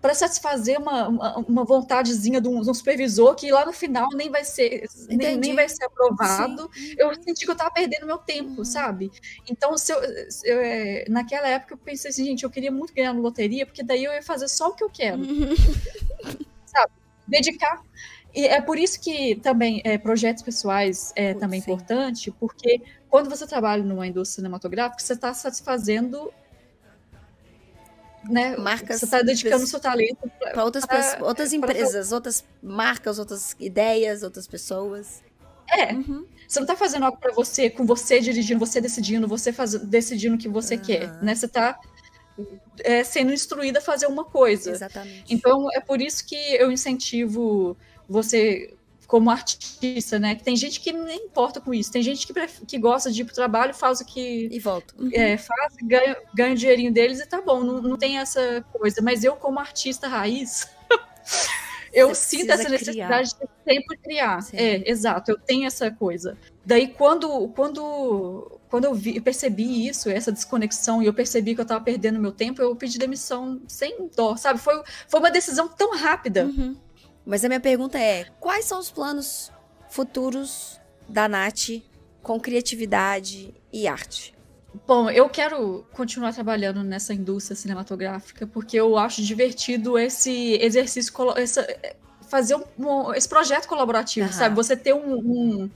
para satisfazer uma, uma, uma vontadezinha de um, de um supervisor que lá no final nem vai ser nem, nem vai ser aprovado. Eu senti que eu tava perdendo meu tempo, Uhum. sabe? Então, se eu, se eu, é, naquela época eu pensei assim, gente, eu queria muito ganhar na loteria, porque daí eu ia fazer só o que eu quero Uhum. dedicar. E é por isso que também é, projetos pessoais é também Sim. importante, porque quando você trabalha numa indústria cinematográfica, você está satisfazendo né, Marcas você está dedicando o seu talento para outras, pra- outras pra- empresas, outras marcas, outras ideias, outras pessoas. É, Uhum. você não tá fazendo algo pra você, com você dirigindo, você decidindo, você faz, decidindo o que você quer, né? Você tá é, sendo instruída a fazer uma coisa. Exatamente. Então, é por isso que eu incentivo você como artista, né? Tem gente que nem importa com isso. Tem gente que, que gosta de ir pro trabalho, faz o que E volto. Uhum. é, faz, ganha, ganha o dinheirinho deles e tá bom, não, não tem essa coisa. Mas eu, como artista raiz, eu Você sinto essa necessidade de sempre criar. Sim. É, exato, eu tenho essa coisa. Daí, quando, quando, quando eu, vi, eu percebi isso, essa desconexão, e eu percebi que eu tava perdendo meu tempo, eu pedi demissão sem dó, sabe? Foi, foi uma decisão tão rápida. Uhum. Mas a minha pergunta é: quais são os planos futuros da Nath com criatividade e arte? Bom, eu quero continuar trabalhando nessa indústria cinematográfica porque eu acho divertido esse exercício, essa, fazer um- esse projeto colaborativo, Aham. sabe? Você ter um, um-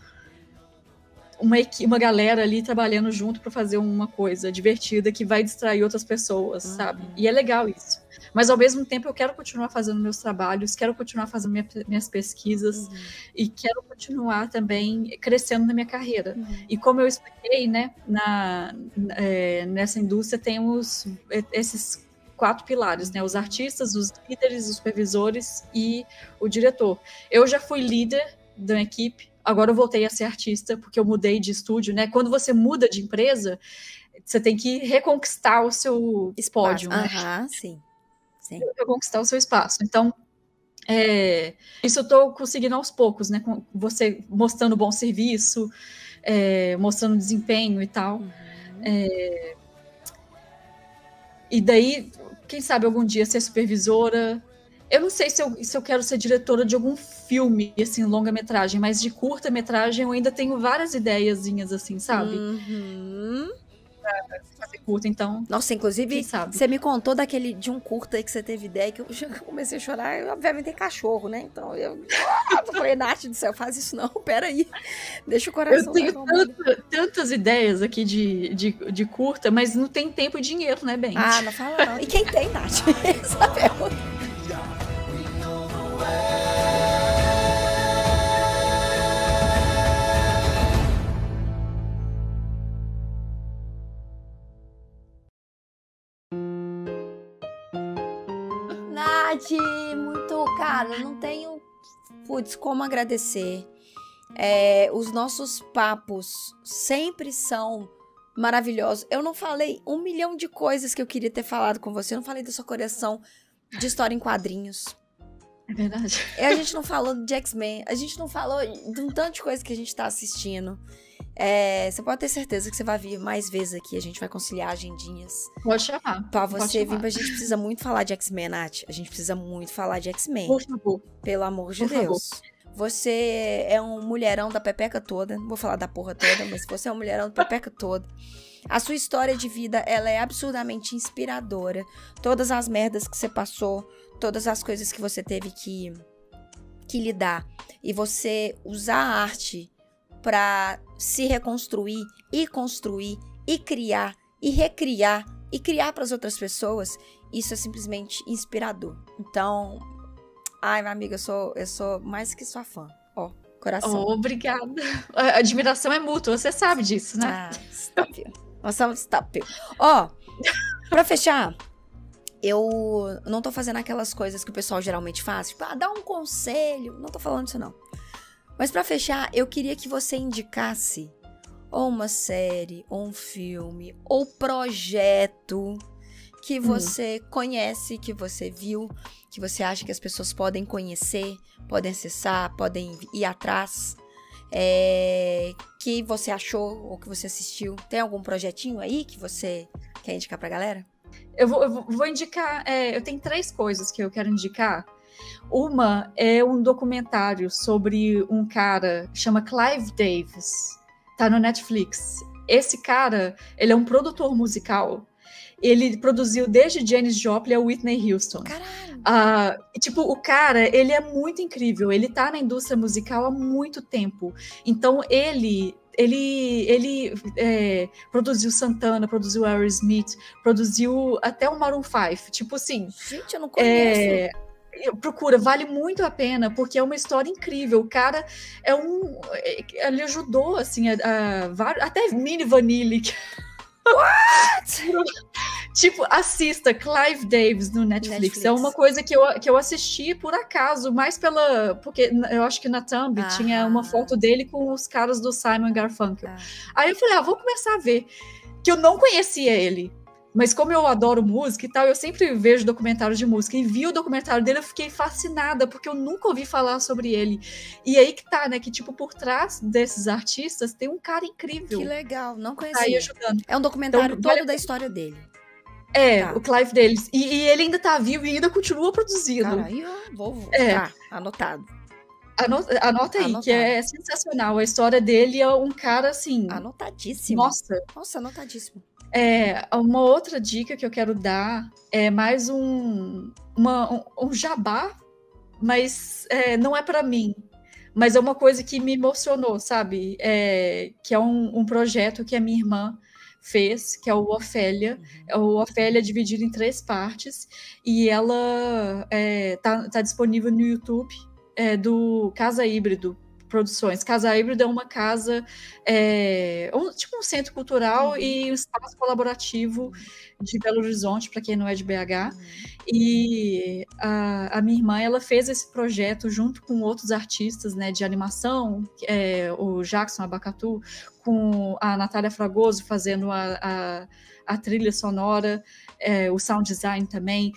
uma, uma galera ali trabalhando junto para fazer uma coisa divertida que vai distrair outras pessoas, Uhum. sabe? E é legal isso. Mas ao mesmo tempo eu quero continuar fazendo meus trabalhos, quero continuar fazendo minha- minhas pesquisas e quero continuar também crescendo na minha carreira. E como eu expliquei, né, na, é, nessa indústria temos esses quatro pilares, né, os artistas, os líderes, os supervisores e o diretor. Eu já fui líder da equipe, agora eu voltei a ser artista porque eu mudei de estúdio, né? Quando você muda de empresa, você tem que reconquistar o seu pódio, né? Aham, sim. Sim. para conquistar o seu espaço. Então, é, isso eu estou conseguindo aos poucos, né? Com você mostrando bom serviço, é, mostrando desempenho e tal. Uhum. É, e daí, quem sabe algum dia ser supervisora. Eu não sei se eu, se eu quero ser diretora de algum filme, assim, longa-metragem, mas de curta-metragem eu ainda tenho várias ideiazinhas, assim, sabe? Uhum. Fazer curta, então, Nossa, inclusive, você me contou daquele de um curta aí que você teve ideia, que eu comecei a chorar. Eu, obviamente tem cachorro, né? Então eu, eu falei, Nath do céu, faz isso não, peraí. Deixa o coração. Eu tenho tanta- tantas ideias aqui de, de, de curta, mas não tem tempo e dinheiro, né, bem? Ah, não fala não. E quem tem, Nath? Essa é pergunta. Nath, muito, cara, não tenho, putz, como agradecer. É, os nossos papos sempre são maravilhosos. Eu não falei um milhão de coisas que eu queria ter falado com você. Eu não falei da sua coleção de história em quadrinhos. É verdade. E a gente não falou de X-Men. A gente não falou de um tanto de coisa que a gente tá assistindo. É, você pode ter certeza que você vai vir mais vezes aqui. A gente vai conciliar agendinhas. Pode chamar. Pra você vir, chamar. a gente precisa muito falar de X-Men, Nath. A gente precisa muito falar de X-Men. Por favor. Pelo amor de Por favor. Deus. Você é um mulherão da pepeca toda. Não vou falar da porra toda, mas você é um mulherão da pepeca toda. A sua história de vida, ela é absurdamente inspiradora. Todas as merdas que você passou, todas as coisas que você teve que, que lidar. E você usar a arte pra se reconstruir e construir e criar e recriar e criar para as outras pessoas, isso é simplesmente inspirador. Então, Ai, minha amiga, eu sou, eu sou mais que sua fã. Ó, coração. Oh, obrigada. A admiração é mútua, você sabe disso, né? Ah, stop. Nós somos stop. Ó, pra fechar, eu não tô fazendo aquelas coisas que o pessoal geralmente faz, tipo, ah, dá um conselho. Não tô falando isso, não. Mas pra fechar, eu queria que você indicasse ou uma série, ou um filme, ou projeto que você conhece, que você viu, que você acha que as pessoas podem conhecer, podem acessar, podem ir atrás, é, que você achou ou que você assistiu. Tem algum projetinho aí que você quer indicar pra galera? Eu vou, eu vou indicar. é, eu tenho três coisas que eu quero indicar. Uma é um documentário sobre um cara que chama Clive Davis. Tá no Netflix. Esse cara, ele é um produtor musical. Ele produziu desde Janis Joplin a Whitney Houston. Caralho. Ah, tipo, o cara, ele é muito incrível. Ele tá na indústria musical há muito tempo. Então, ele ele, ele é, produziu Santana, produziu Aerosmith, produziu até o Maroon 5. Tipo assim. Gente, eu não conheço. É, procura, vale muito a pena, porque é uma história incrível. O cara é um. Ele ajudou, assim, a, a, até Mini Vanille. What? tipo, assista Clive Davis no Netflix. Netflix. É uma coisa que eu, que eu assisti por acaso, mais pela. Porque eu acho que na Thumb ah. tinha uma foto dele com os caras do Simon Garfunkel. Ah. Aí eu falei, ah, vou começar a ver. Que eu não conhecia ele. Mas como eu adoro música e tal, eu sempre vejo documentários de música. E vi o documentário dele, eu fiquei fascinada, porque eu nunca ouvi falar sobre ele. E aí que tá, né? Que, tipo, por trás desses artistas tem um cara incrível. Que legal, não conhecia. Tá aí ajudando. É um documentário então, todo vale... da história dele. É, tá. o Clive deles. E, e, ele ainda tá vivo e ainda continua produzindo. Cara, aí eu vou. É. Tá, anotado. Anota, anota aí, Anotado. que é sensacional. A história dele é um cara assim. Anotadíssimo. Nossa. Nossa, anotadíssimo. É, uma outra dica que eu quero dar é mais um, uma, um, jabá, mas é, não é para mim. Mas é uma coisa que me emocionou, sabe? É, que é um, um, projeto que a minha irmã fez, que é o Ofélia. Uhum. O Ofélia é dividido em três partes e ela é, tá, tá disponível no YouTube é, do Casa Híbrido, produções. Casa Híbrida é uma casa, é, um, tipo um centro cultural uhum. e um espaço colaborativo de Belo Horizonte, para quem não é de BH. Uhum. E a, a, minha irmã, ela fez esse projeto junto com outros artistas né, de animação, é, o Jackson Abacatu, com a Natália Fragoso fazendo a, a, a trilha sonora, é, o sound design também.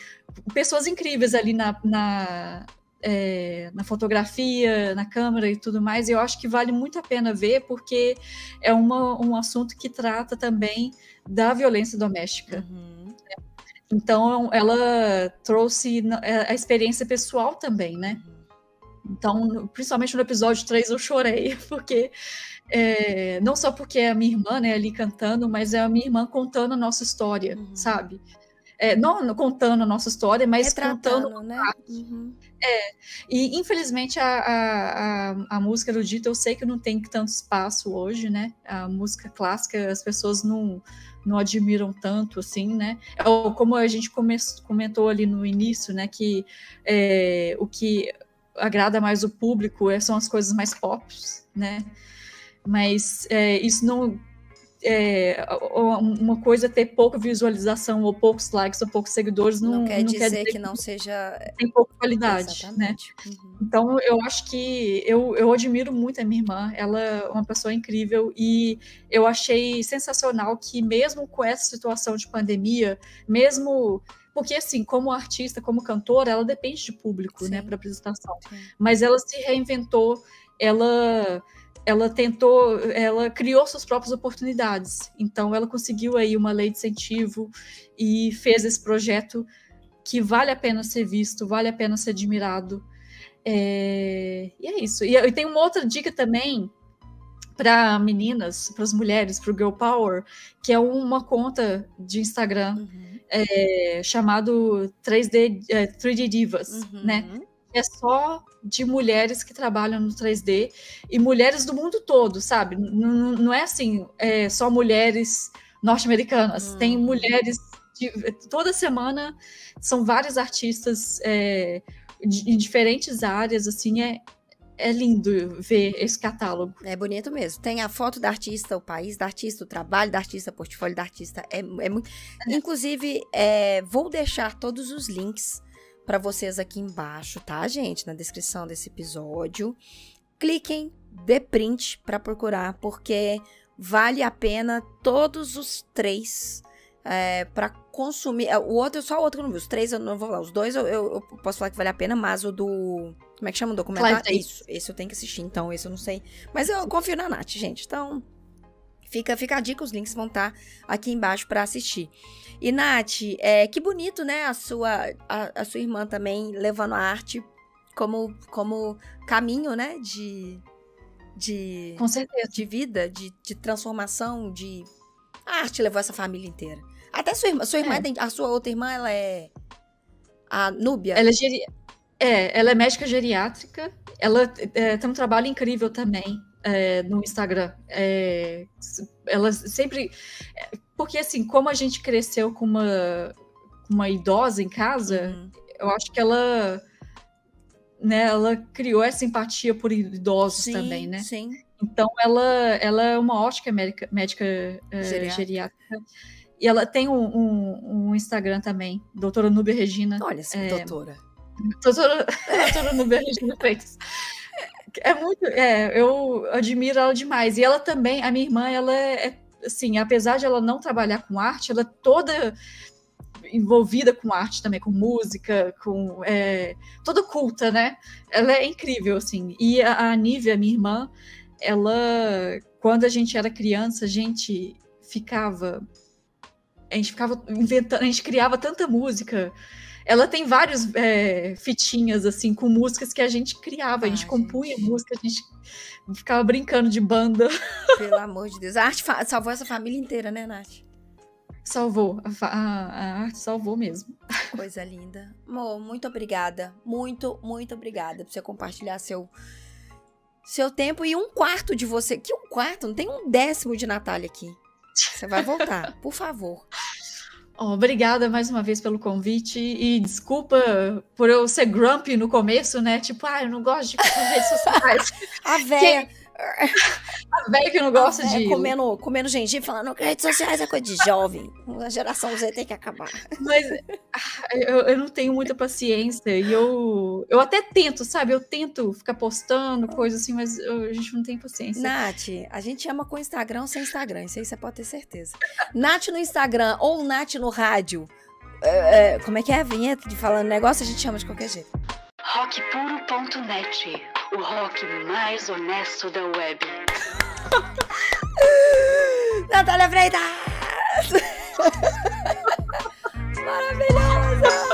Pessoas incríveis ali na, na é, na fotografia, na câmera e tudo mais, eu acho que vale muito a pena ver, porque é uma, um assunto que trata também da violência doméstica. Uhum. Então, ela trouxe é, a experiência pessoal também, né? Uhum. Então, principalmente no episódio 3, eu chorei, porque é, não só porque é a minha irmã né, ali cantando, mas é a minha irmã contando a nossa história, uhum. sabe? É, não contando a nossa história, mas Retratando, contando. Né? Uhum. É, e infelizmente a, a, a, a, música erudita eu sei que não tem tanto espaço hoje, né? A música clássica as pessoas não, não admiram tanto assim, né? É como a gente come, comentou ali no início, né? Que é, o que agrada mais o público é, são as coisas mais pop, né? Mas é, isso não é, uma coisa ter pouca visualização ou poucos likes ou poucos seguidores não, não, quer, não dizer quer, dizer que, que não seja tem pouca qualidade, né? Uhum. Então eu acho que eu, eu admiro muito a minha irmã, ela é uma pessoa incrível e eu achei sensacional que mesmo com essa situação de pandemia, mesmo porque assim, como artista, como cantora, ela depende de público, né, Sim. né, para apresentação. Sim. Mas ela se reinventou, ela ela tentou, ela criou suas próprias oportunidades. Então, ela conseguiu aí uma lei de incentivo e fez esse projeto que vale a pena ser visto, vale a pena ser admirado. É... E é isso. E, tem uma outra dica também para meninas, para as mulheres, para o Girl Power, que é uma conta de Instagram uhum. é, chamado 3D, é, 3D Divas, uhum. né? É só de mulheres que trabalham no 3D e mulheres do mundo todo, sabe? Não, não é assim, é só mulheres norte-americanas. Hum. Tem mulheres de, toda semana são vários artistas é, de, em diferentes áreas, assim, é, é lindo ver esse catálogo. É bonito mesmo. Tem a foto da artista, o país da artista, o trabalho da artista, o portfólio da artista. É, é muito. É. Inclusive, é, vou deixar todos os links para vocês aqui embaixo, tá, gente? Na descrição desse episódio. Cliquem, dê print para procurar, porque vale a pena todos os três é, para consumir. É, o outro, só o outro que eu não vi. Os três eu não vou falar. Os dois eu, eu, eu, posso falar que vale a pena, mas o do. Como é que chama o documentário? Isso, esse eu tenho que assistir, então esse eu não sei. Mas eu confio na Nath, gente. Então, fica, fica a dica, os links vão estar tá aqui embaixo para assistir. E, Nath, é, que bonito, né? A sua, a, a, sua irmã também levando a arte como, como caminho, né? De. De, Com certeza. de vida, de, de transformação, de. A arte levou essa família inteira. Até sua irmã. Sua irmã é. a sua outra irmã, ela é. A Núbia. Ela é, geri... é, ela é médica geriátrica. Ela é, tem um trabalho incrível também. É, no Instagram. É, ela sempre. Porque, assim, como a gente cresceu com uma, uma idosa em casa, uhum. eu acho que ela. Né, ela criou essa empatia por idosos sim, também, né? Sim. Então, ela, ela é uma ótica médica, médica uh, geriátrica. E ela tem um, um, um, Instagram também, doutora Núbia Regina. Olha essa é, doutora. Doutora, doutora Núbia Regina Freitas. É muito, é, eu admiro ela demais. E ela também, a minha irmã, ela é, é, assim, apesar de ela não trabalhar com arte, ela é toda envolvida com arte também, com música, com é, toda culta, né? Ela é incrível, assim. E a, a Nívia, minha irmã, ela, quando a gente era criança, a gente ficava, a gente ficava inventando, a gente criava tanta música ela tem vários é, fitinhas, assim, com músicas que a gente criava, a gente compunha música, a gente ficava brincando de banda. Pelo amor de Deus. A arte salvou essa família inteira, né, Nath? Salvou, a, a, a, arte salvou mesmo. Coisa linda. Amor, muito obrigada. Muito, muito obrigada por você compartilhar seu, seu tempo e um quarto de você. Que um quarto? Não tem um décimo de Natália aqui. Você vai voltar, por favor. Obrigada mais uma vez pelo convite e desculpa por eu ser grumpy no começo, né? Tipo, ah, eu não gosto de redes sociais. a véia. A velha que não gosta de. Comendo, comendo gengibre, falando que redes sociais é coisa de jovem. A geração Z tem que acabar. Mas ah, eu, eu não tenho muita paciência e eu, eu até tento, sabe? Eu tento ficar postando coisas assim, mas eu, a gente não tem paciência. Nath, a gente ama com Instagram ou sem Instagram, isso aí você pode ter certeza. Nath no Instagram ou Nath no rádio. É, é, como é que é a vinheta de falando negócio? A gente chama de qualquer jeito. Rockpuro.net, o rock mais honesto da web. Natália Freitas! Maravilhosa!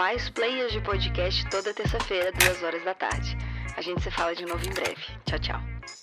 Principais players de podcast toda terça-feira, duas horas da tarde. A gente se fala de novo em breve. Tchau, tchau.